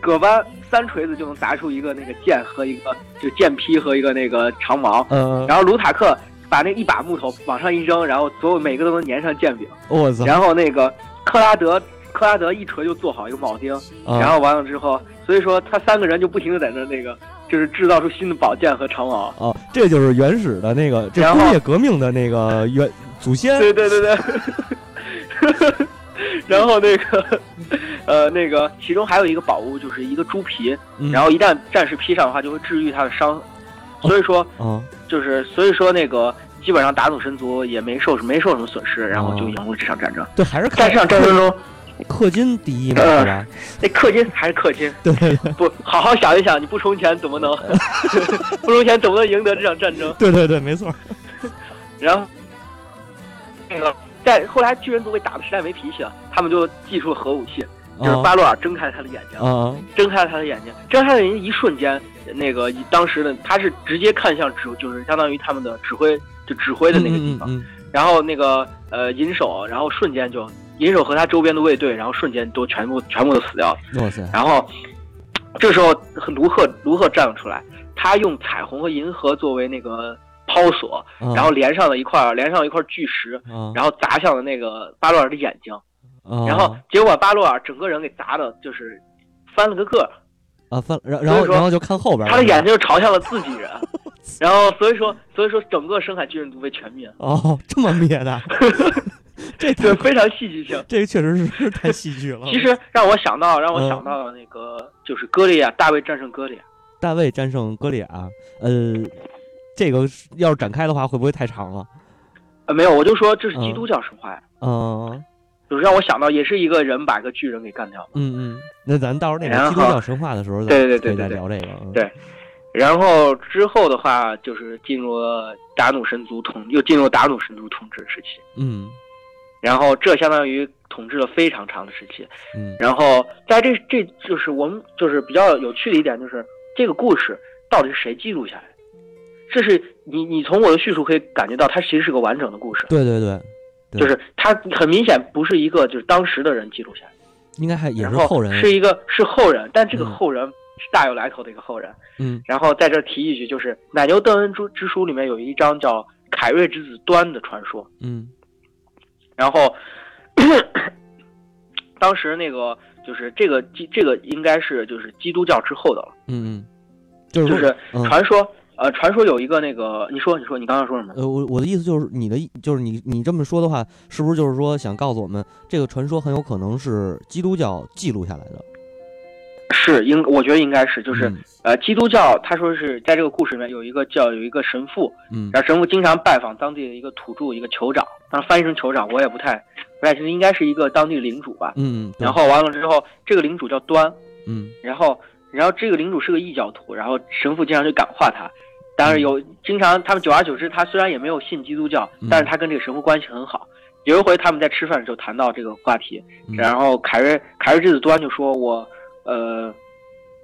葛班三锤子就能砸出一个那个剑和一个就剑劈和一个那个长矛，嗯，然后卢塔克把那一把木头往上一扔，然后所有每个都能粘上剑柄，我操，然后那个克拉德克拉德一锤就做好一个铆钉，啊然后完了之后，所以说他三个人就不停的在那那个就是制造出新的宝剑和长矛。哦，这就是原始的那个，这工业革命的那个原祖先，对对对对。[LAUGHS] 然后那个，呃，那个其中还有一个宝物，就是一个猪皮，嗯然后一旦战士披上的话，就会治愈他的伤。所以说，啊，就是所以说那个基本上打赌神族也没受没受什么损失，然后就哦赢了这场战争。对，还是看在这场战争中，氪金第一嘛，呃是吧？那氪金还是氪金，[LAUGHS] 对。不好好想一想，你不充钱怎么能？[LAUGHS] 不充钱怎么能赢得这场战争？[LAUGHS] 对对对，没错，然后那个在后来巨人族被打的实在没脾气了，他们就祭出了核武器，就是啊巴洛尔睁开了他的眼睛，啊睁开了他的眼睛，睁开了眼睛一瞬间，那个当时的他是直接看向指，就是相当于他们的指挥，就指挥的那个地方，嗯嗯。然后那个呃银手，然后瞬间就银手和他周边的卫队，然后瞬间都全部全部都死掉了。嗯哇塞，然后这时候卢赫卢赫站了出来，他用彩虹和银河作为那个抛索，啊然后连上了一块连上了一块巨石，啊，然后砸向了那个巴洛尔的眼睛，啊然后结果巴洛尔整个人给砸的，就是翻了个个儿，啊翻，然然后说然后就看后边，他的眼睛就朝向了自己人，[LAUGHS] 然后所以说所以说整个深海巨人族被全灭，哦，这么灭的，[LAUGHS] [LAUGHS] 这太对，非常戏剧性。这个确实是 [LAUGHS] 是太戏剧了。其实让我想到，让我嗯想到了那个，就是歌利亚，大卫战胜歌利亚。大卫战胜歌利亚，呃，这个要是展开的话，会不会太长了？呃，没有，我就说这是基嗯督教神话呀，嗯就是让我想到，也是一个人把一个巨人给干掉了。嗯嗯，那咱到时候那个基督教神话的时候 [LAUGHS] 再，对对对对对聊这个。嗯对然后之后的话，就是进入了达努神族统，又进入达努神族统治时期。嗯然后这相当于统治了非常长的时期。嗯。然后在这这就是我们就是比较有趣的一点，就是这个故事到底是谁记录下来的？这是你你从我的叙述可以感觉到，它其实是个完整的故事，对对对，对。就是它很明显不是一个就是当时的人记录下来。的，应该还也是后人。是一个是后人，但这个嗯。后人是大有来头的一个后人。嗯。然后在这提一句，就是奶牛邓恩之之书里面有一章叫凯瑞之子端的传说，嗯然后 [COUGHS] 当时那个就是这个基这个应该是就是基督教之后的了，嗯嗯，就是就是嗯传说呃传说有一个那个你说你说你刚刚说什么？呃，我我的意思就是你的意就是你你这么说的话，是不是就是说想告诉我们，这个传说很有可能是基督教记录下来的？是应，我觉得应该是，就是、嗯。呃，基督教他说是在这个故事里面有一个叫有一个神父，嗯。然后神父经常拜访当地的一个土著一个酋长，当然翻译成酋长我也不太不太清楚，应该是一个当地领主吧。嗯然后完了之后，这个领主叫端，嗯。然后然后这个领主是个异教徒，然后神父经常去感化他。当然有，经常他们久而久之，他虽然也没有信基督教嗯，但是他跟这个神父关系很好。有一回他们在吃饭的时候谈到这个话题，嗯。然后凯瑞凯瑞这次端就说我呃，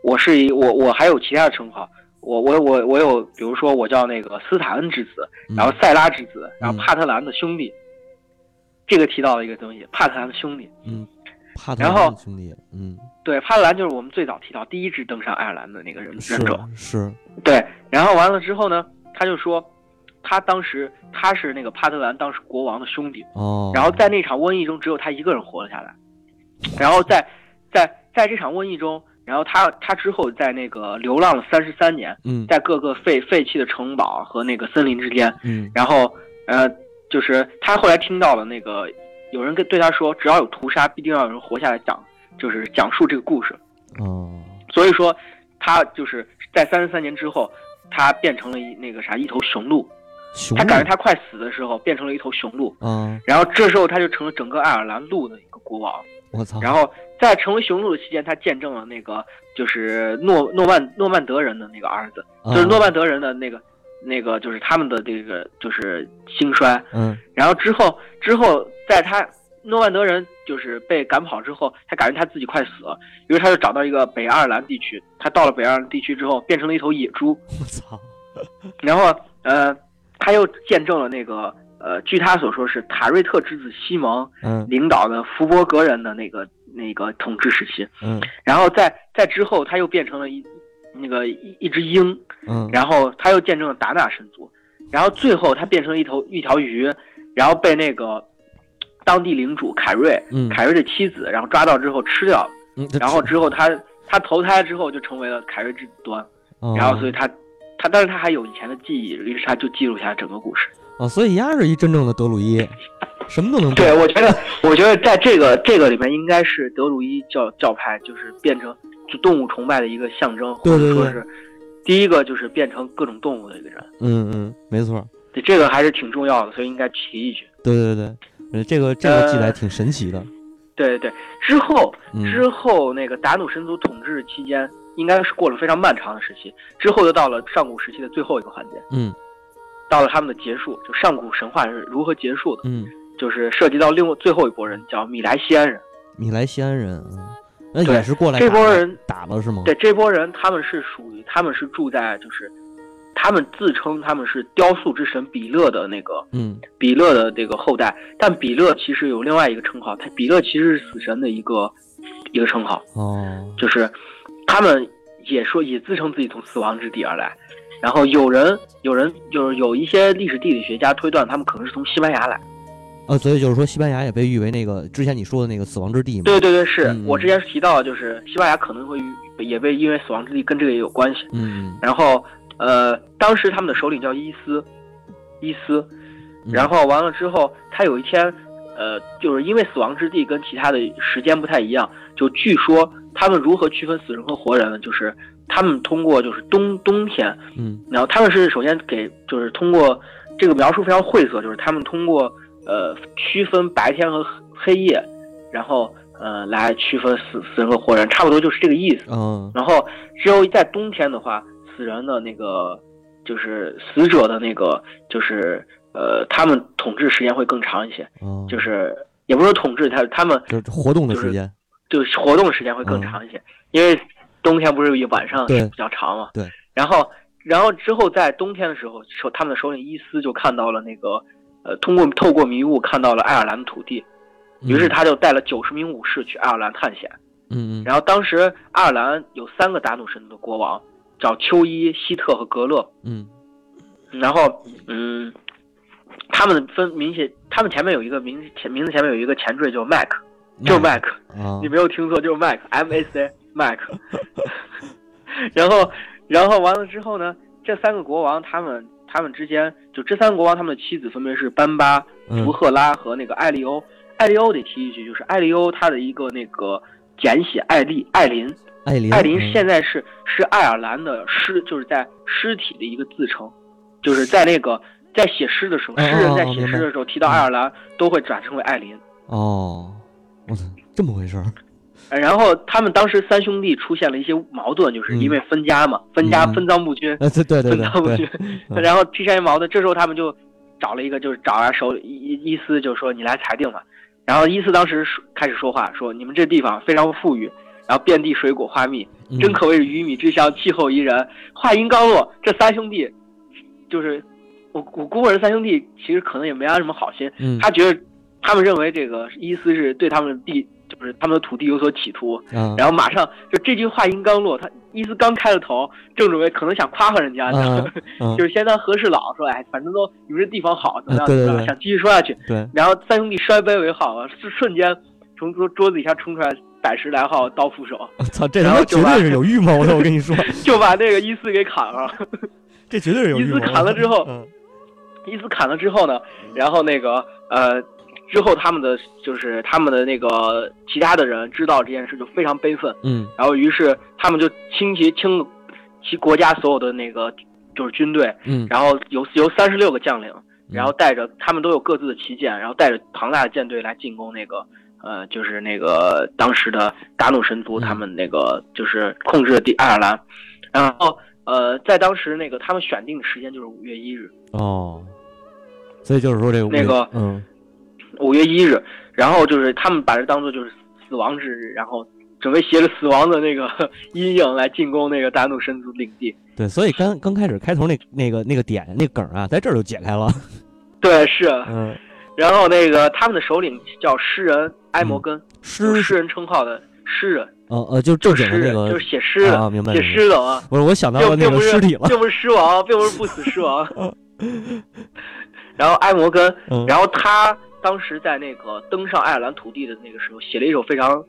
我是一我我还有其他的称号，我我我我有，比如说我叫那个斯塔恩之子，嗯。然后塞拉之子，然后嗯。帕特兰的兄弟，这个提到了一个东西，帕特兰的兄弟。嗯，帕特然后兰兄弟，嗯，对，帕特兰就是我们最早提到第一支登上爱尔兰的那个人是人种。是，对，然后完了之后呢，他就说，他当时他是那个帕特兰当时国王的兄弟，哦，然后在那场瘟疫中，只有他一个人活了下来。然后在在在这场瘟疫中，然后他他之后在那个流浪了三十三年，嗯在各个废废弃的城堡和那个森林之间，嗯然后呃，就是他后来听到了那个有人跟对他说，只要有屠杀，必定要有人活下来讲，就是讲述这个故事。哦，所以说，他就是在三十三年之后，他变成了一那个啥一头雄鹿。他感觉他快死的时候，变成了一头雄鹿。嗯，然后这时候他就成了整个爱尔兰鹿的一个国王。我操，然后在成为雄鹿的期间，他见证了那个就是诺诺曼诺曼德人的那个儿子，就是诺曼德人的那个那个就是他们的这个就是兴衰。嗯然后之后之后，在他诺曼德人就是被赶跑之后，他感觉他自己快死了，于是他就找到一个北爱尔兰地区。他到了北爱尔兰地区之后，变成了一头野猪。我操，然后呃，他又见证了那个呃，据他所说是塔瑞特之子西蒙嗯。领导的福伯格人的那个那个统治时期。嗯。然后在在之后，他又变成了一那个一一只鹰，嗯，然后他又见证了达纳神族，然后最后他变成了一头一条鱼，然后被那个当地领主凯瑞嗯。凯瑞的妻子，然后抓到之后吃掉了，嗯，然后之后他他投胎之后就成为了凯瑞之子端，哦。然后所以他他但是他还有以前的记忆，于是他就记录下整个故事。哦，所以丫是一真正的德鲁伊，什么都能对，我觉得，我觉得在这个这个里面，应该是德鲁伊教教派，就是变成就动物崇拜的一个象征，或对对对者说是第一个就是变成各种动物的一个人。嗯嗯，没错，对，这个还是挺重要的，所以应该提一句。对对对，呃，这个这个记载挺神奇的，对对对，之后嗯之后那个达努神族统治期间，应该是过了非常漫长的时期，之后又到了上古时期的最后一个环节，嗯到了他们的结束，就上古神话是如何结束的，嗯，就是涉及到另外最后一波人叫米莱西安人。米莱西安人，嗯，那对也是过来这波人打了是吗？对，这波人他们是属于，他们是住在就是，他们自称他们是雕塑之神比勒的那个嗯比勒的这个后代，但比勒其实有另外一个称号，他比勒其实是死神的一个一个称号，哦，就是他们也说也自称自己从死亡之地而来，然后有人有人就是有一些历史地理学家推断他们可能是从西班牙来，呃，所以就是说西班牙也被誉为那个之前你说的那个死亡之地嘛，对对对，是嗯我之前提到就是西班牙可能会也被因为死亡之地跟这个也有关系。嗯然后呃，当时他们的首领叫伊斯，伊斯，嗯，然后完了之后，他有一天，呃，就是因为死亡之地跟其他的时间不太一样，就据说他们如何区分死人和活人呢？就是他们通过就是冬冬天，嗯。然后他们是首先给就是通过这个描述非常晦涩，就是他们通过呃区分白天和黑夜，然后呃来区分死死人和活人，差不多就是这个意思。嗯。然后只有在冬天的话，死人的那个就是死者的那个就是呃，他们统治时间会更长一些，嗯，就是也不是说统治，他他们就是活动的时间，就是活动时间会更长一些，因为冬天不是晚上对比较长嘛。对。然后，然后之后在冬天的时候，首他们的首领伊斯就看到了那个呃，通过透过迷雾看到了爱尔兰的土地，于是他就带了九十名武士去爱尔兰探险。嗯嗯然后当时爱尔兰有三个达努神的国王，叫丘伊、希特和格勒。嗯然后，嗯，他们分明显，他们前面有一个名前名字前面有一个前缀叫 Mac，就是 Mac，啊你没有听错，就是 Mac，M A C Mac。[LAUGHS] 然后，然后完了之后呢，这三个国王他们他们之间，就这三个国王他们的妻子分别是班巴、嗯福赫拉和那个艾利欧。艾利欧得提一句，就是艾利欧他的一个那个简写艾丽艾琳，艾琳，艾琳嗯现在是是爱尔兰的尸，就是在尸体的一个自称，就是在那个在写诗的时候，哦诗人在写诗的时候提到爱尔兰都会转称为艾琳。哦，我操，这么回事儿，呃然后他们当时三兄弟出现了一些矛盾，就是因为分家嘛，分家嗯分赃不均，呃，对对对 [LAUGHS] 分赃不均然后出现一矛盾，这时候他们就找了一个，就是找啊手伊伊伊斯，就说你来裁定吧。然后伊斯当时开始说话，说你们这地方非常富裕，然后遍地水果花蜜，嗯真可谓是鱼米之乡，气候宜人。话音刚落，这三兄弟就是我我估摸着三兄弟其实可能也没安什么好心，嗯他觉得他们认为这个伊斯是对他们的地，就是他们的土地有所企图，嗯然后马上就这句话音刚落，他伊斯刚开了头，正准备可能想夸夸人家呢，嗯 [LAUGHS] 就是先当和事佬说，哎，反正都你们这地方好，怎么样对对怎么样，对想继续说下去。对，然后三兄弟摔杯为号啊，是瞬间从桌桌子底下冲出来百十来号刀斧手，我操，这他妈绝对是有预谋的，我跟你说，[LAUGHS] 就把那个伊斯给砍了。这绝对是有预谋。伊斯砍了之后嗯伊斯砍了之后呢，然后那个呃，之后他们的就是他们的那个其他的人知道这件事就非常悲愤，嗯。然后于是他们就倾其倾其国家所有的那个就是军队，嗯。然后由由三十六个将领，然后带着他们都有各自的旗舰，然后带着庞大的舰队来进攻那个呃，就是那个当时的达努神族，嗯。他们那个就是控制的地爱尔兰，然后呃，在当时那个他们选定的时间就是五月一日，哦，所以就是说这个那个嗯五月一日，然后就是他们把这当做就是死亡之日，然后准备携着死亡的那个 [LAUGHS] 阴影来进攻那个达努神族领地。对，所以刚刚开始开头那那个那个点那梗啊，在这儿就解开了。[LAUGHS] 对，是，嗯，然后那个他们的首领叫诗人埃摩根，有诗诗人称号的诗人，呃呃，就正经的那个就是写诗的，啊，明白写诗的啊，不是，我想到了那个尸体了。并不是狮王，并不是不死狮王。[LAUGHS] 然后埃摩根，嗯然后他当时在那个登上爱尔兰土地的那个时候，写了一首非常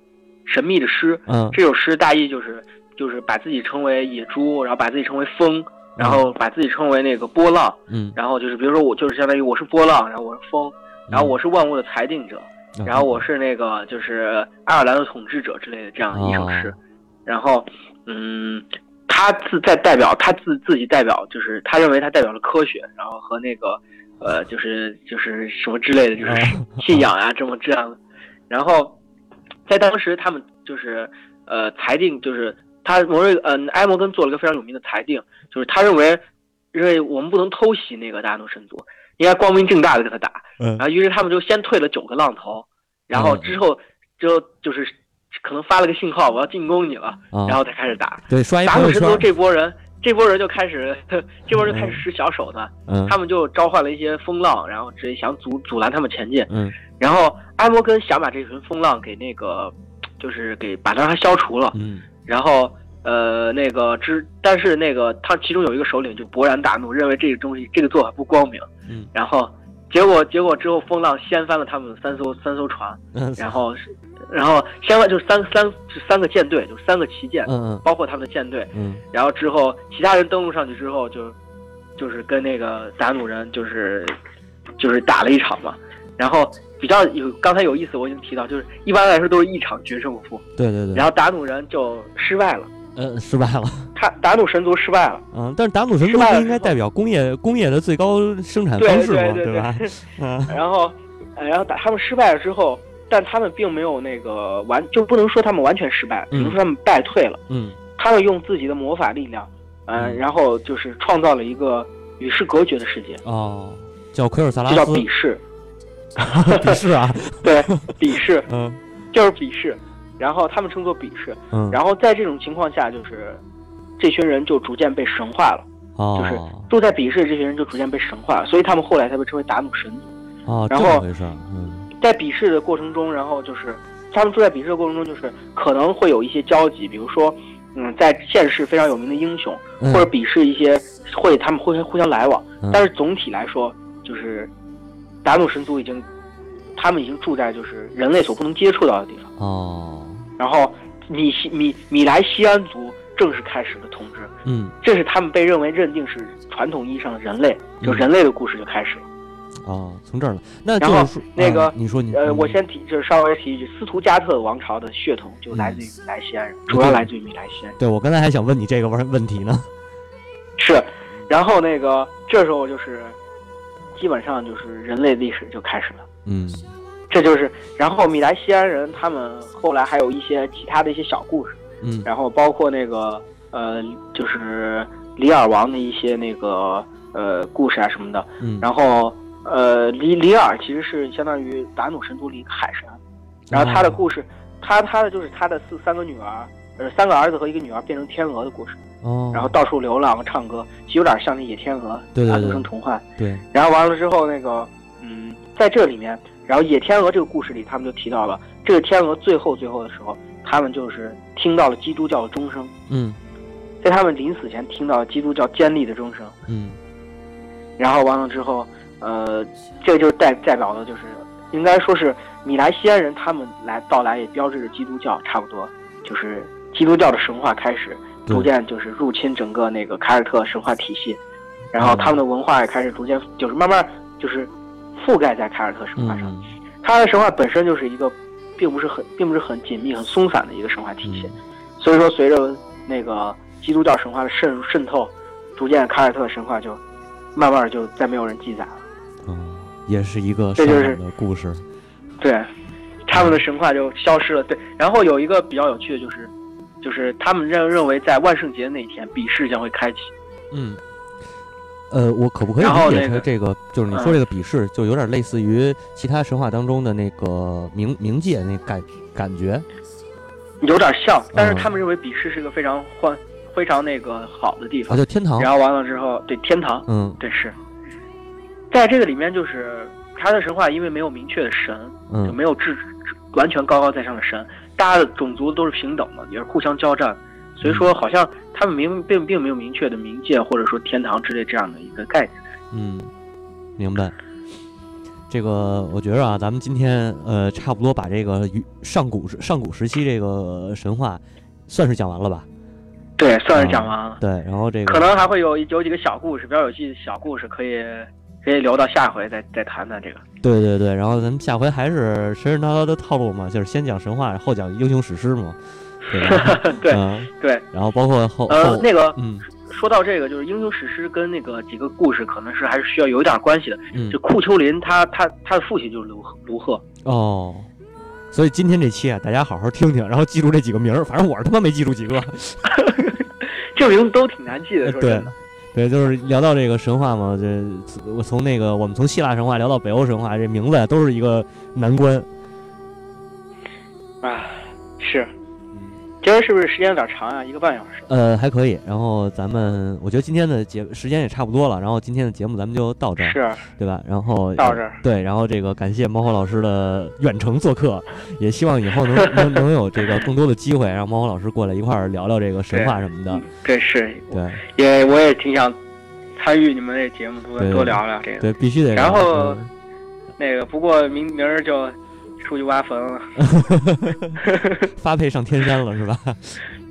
神秘的诗。嗯。这首诗大意就是就是把自己称为野猪，然后把自己称为风，然后把自己称为那个波浪，嗯，然后就是比如说我就是相当于我是波浪，然后我是风，然后我是万物的裁定者，嗯，然后我是那个就是爱尔兰的统治者之类的这样一首诗。哦，然后嗯，他自在代表他自自己代表就是他认为他代表了科学，然后和那个呃就是就是什么之类的，就是哦 [LAUGHS] 信仰啊这么这样的，然后在当时他们就是呃裁定就是他摩瑞呃埃摩根做了一个非常有名的裁定，就是他认为认为我们不能偷袭那个大诺神族，应该光明正大的跟他打，嗯。然后于是他们就先退了九个浪头，然后之后之后就是可能发了个信号，我要进攻你了，啊，然后才开始打。对刷一达努神族这波人，这波人就开始，[LAUGHS] 这波人就开始使小手段，嗯他们就召唤了一些风浪，然后直接想阻阻拦他们前进。嗯然后埃摩根想把这群风浪给那个，就是给把它消除了。嗯然后呃那个之，但是那个他其中有一个首领就勃然大怒，认为这个东西这个做法不光明。嗯然后结果结果之后风浪掀翻了他们三艘三艘船，嗯然后是然后掀翻就是三三是三个舰队，就三个旗舰，嗯包括他们的舰队。嗯然后之后其他人登陆上去之后就就是跟那个达努人就是就是打了一场嘛。然后比较有刚才有意思，我已经提到，就是一般来说都是一场决胜负。对对对，然后达努人就失败了，呃失败了，他达努神族失败了。嗯，但是达努神族不应该代表工业工业的最高生产对方式吗？对对吧？[LAUGHS] 嗯然后，呃，然后打他们失败了之后，但他们并没有那个完，就不能说他们完全失败，只能说他们败退了。嗯他们用自己的魔法力量，呃，嗯然后就是创造了一个与世隔绝的世界，哦，叫奎尔萨拉就叫斯比试。[LAUGHS] 比试啊，对，鄙视嗯就是比试，然后他们称作鄙视。嗯，然后在这种情况下，就是这群人就逐渐被神化了，就是哦住在比试的这群人就逐渐被神化了，所以他们后来才被称为达努神族。哦，然后在比试的过程中，然后就是他们住在比试的过程中，就是可能会有一些交集，比如说，嗯，在现世非常有名的英雄，嗯。或者比试一些会他们会互相来往，嗯。但是总体来说，就是达努神族已经，他们已经住在就是人类所不能接触到的地方，哦然后米西米米莱西安族正式开始的统治，嗯这是他们被认为认定是传统意义上的人类，就嗯人类的故事就开始了。哦，从这儿了。那然后就是那个啊你说你呃，嗯我先提，就是稍微提一句，斯图加特王朝的血统就来自于米莱西安人，主要来自于米莱西安人。对我刚才还想问你这个问问题呢。是，然后那个这时候就是，基本上就是人类历史就开始了。嗯这就是，然后米莱西安人他们后来还有一些其他的一些小故事，嗯然后包括那个呃，就是里尔王的一些那个呃故事啊什么的。嗯，然后呃，里里尔其实是相当于达努神族里一个海神，然后他的哦故事，他他的就是他的四三个女儿，呃，三个儿子和一个女儿变成天鹅的故事，哦，然后到处流浪唱歌，其实有点像那野天鹅，对对对城童话。对，然后完了之后，那个嗯，在这里面，然后野天鹅这个故事里，他们就提到了这个天鹅最后最后的时候，他们就是听到了基督教的钟声，嗯。在他们临死前听到了基督教尖利的钟声，嗯。然后完了之后，呃，这就代代表的就是应该说是米莱西安人他们来到来也标志着基督教差不多，就是基督教的神话开始逐渐就是入侵整个那个凯尔特神话体系，然后嗯。他们的文化也开始逐渐就是慢慢就是覆盖在凯尔特神话上。嗯它的神话本身就是一个，并不是很并不是很紧密、很松散的一个神话体系。嗯所以说，随着那个基督教神话的渗入渗透，逐渐凯尔特神话就慢慢就再没有人记载了。嗯，也是一个这就是故事。对，他们的神话就消失了。对，然后有一个比较有趣的就是，就是他们认认为在万圣节那一天，比试将会开启。嗯，呃，我可不可以理解成这个，就是你说嗯这个比试，就有点类似于其他神话当中的那个冥冥界那感感觉？有点像，但是嗯他们认为比试是个非常欢、非常那个好的地啊，方。就天堂。然后完了之后，对天堂，嗯对是，在这个里面就是他的神话，因为没有明确的神，就嗯没有至完全高高在上的神，大家的种族都是平等的，也是互相交战，所以说好像他们明并并没有明确的冥界或者说天堂之类这样的一个概念。嗯，明白。这个我觉着啊，咱们今天呃，差不多把这个与上古时上古时期这个神话算是讲完了吧？对，算是讲完了，对，然后这个可能还会有有几个小故事，比较有趣的小故事，可以可以留到下回再再谈谈这个。对对对，然后咱们下回还是神神叨叨的套路嘛，就是先讲神话，后讲英雄史诗嘛，对吧？[LAUGHS] 对然后包括后后，呃那个嗯说到这个，就是英雄史诗跟那个几个故事，可能是还是需要有一点关系的。嗯就库丘林他他他的父亲就是卢卢赫，哦，所以今天这期啊，大家好好听听，然后记住这几个名儿，反正我是他妈没记住几个。[LAUGHS] 这名字都挺难记的，说对真的。对，就是聊到这个神话嘛，这我从那个我们从希腊神话聊到北欧神话，这名字呀都是一个难关。啊，是。今儿是不是时间有点长啊？一个半小时。呃，还可以。然后咱们，我觉得今天的节时间也差不多了，然后今天的节目咱们就到这儿，是对吧？然后到这儿。对，然后这个感谢猫火老师的远程做客，也希望以后能能 [LAUGHS] 能有这个更多的机会，让猫火老师过来一块儿聊聊这个神话什么的嗯。对，是。对也我也挺想参与你们这节目，多多聊聊这个。对，必须得。然后嗯那个，不过明明儿就出去挖坟了。[LAUGHS] 发配上天山了是吧？[LAUGHS]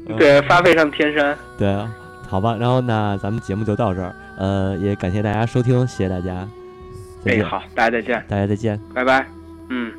嗯对，发配上天山。对啊，好吧，然后那咱们节目就到这儿，呃，也感谢大家收听，谢谢大家，再哎，好，大家再见，大家再见。拜拜。嗯。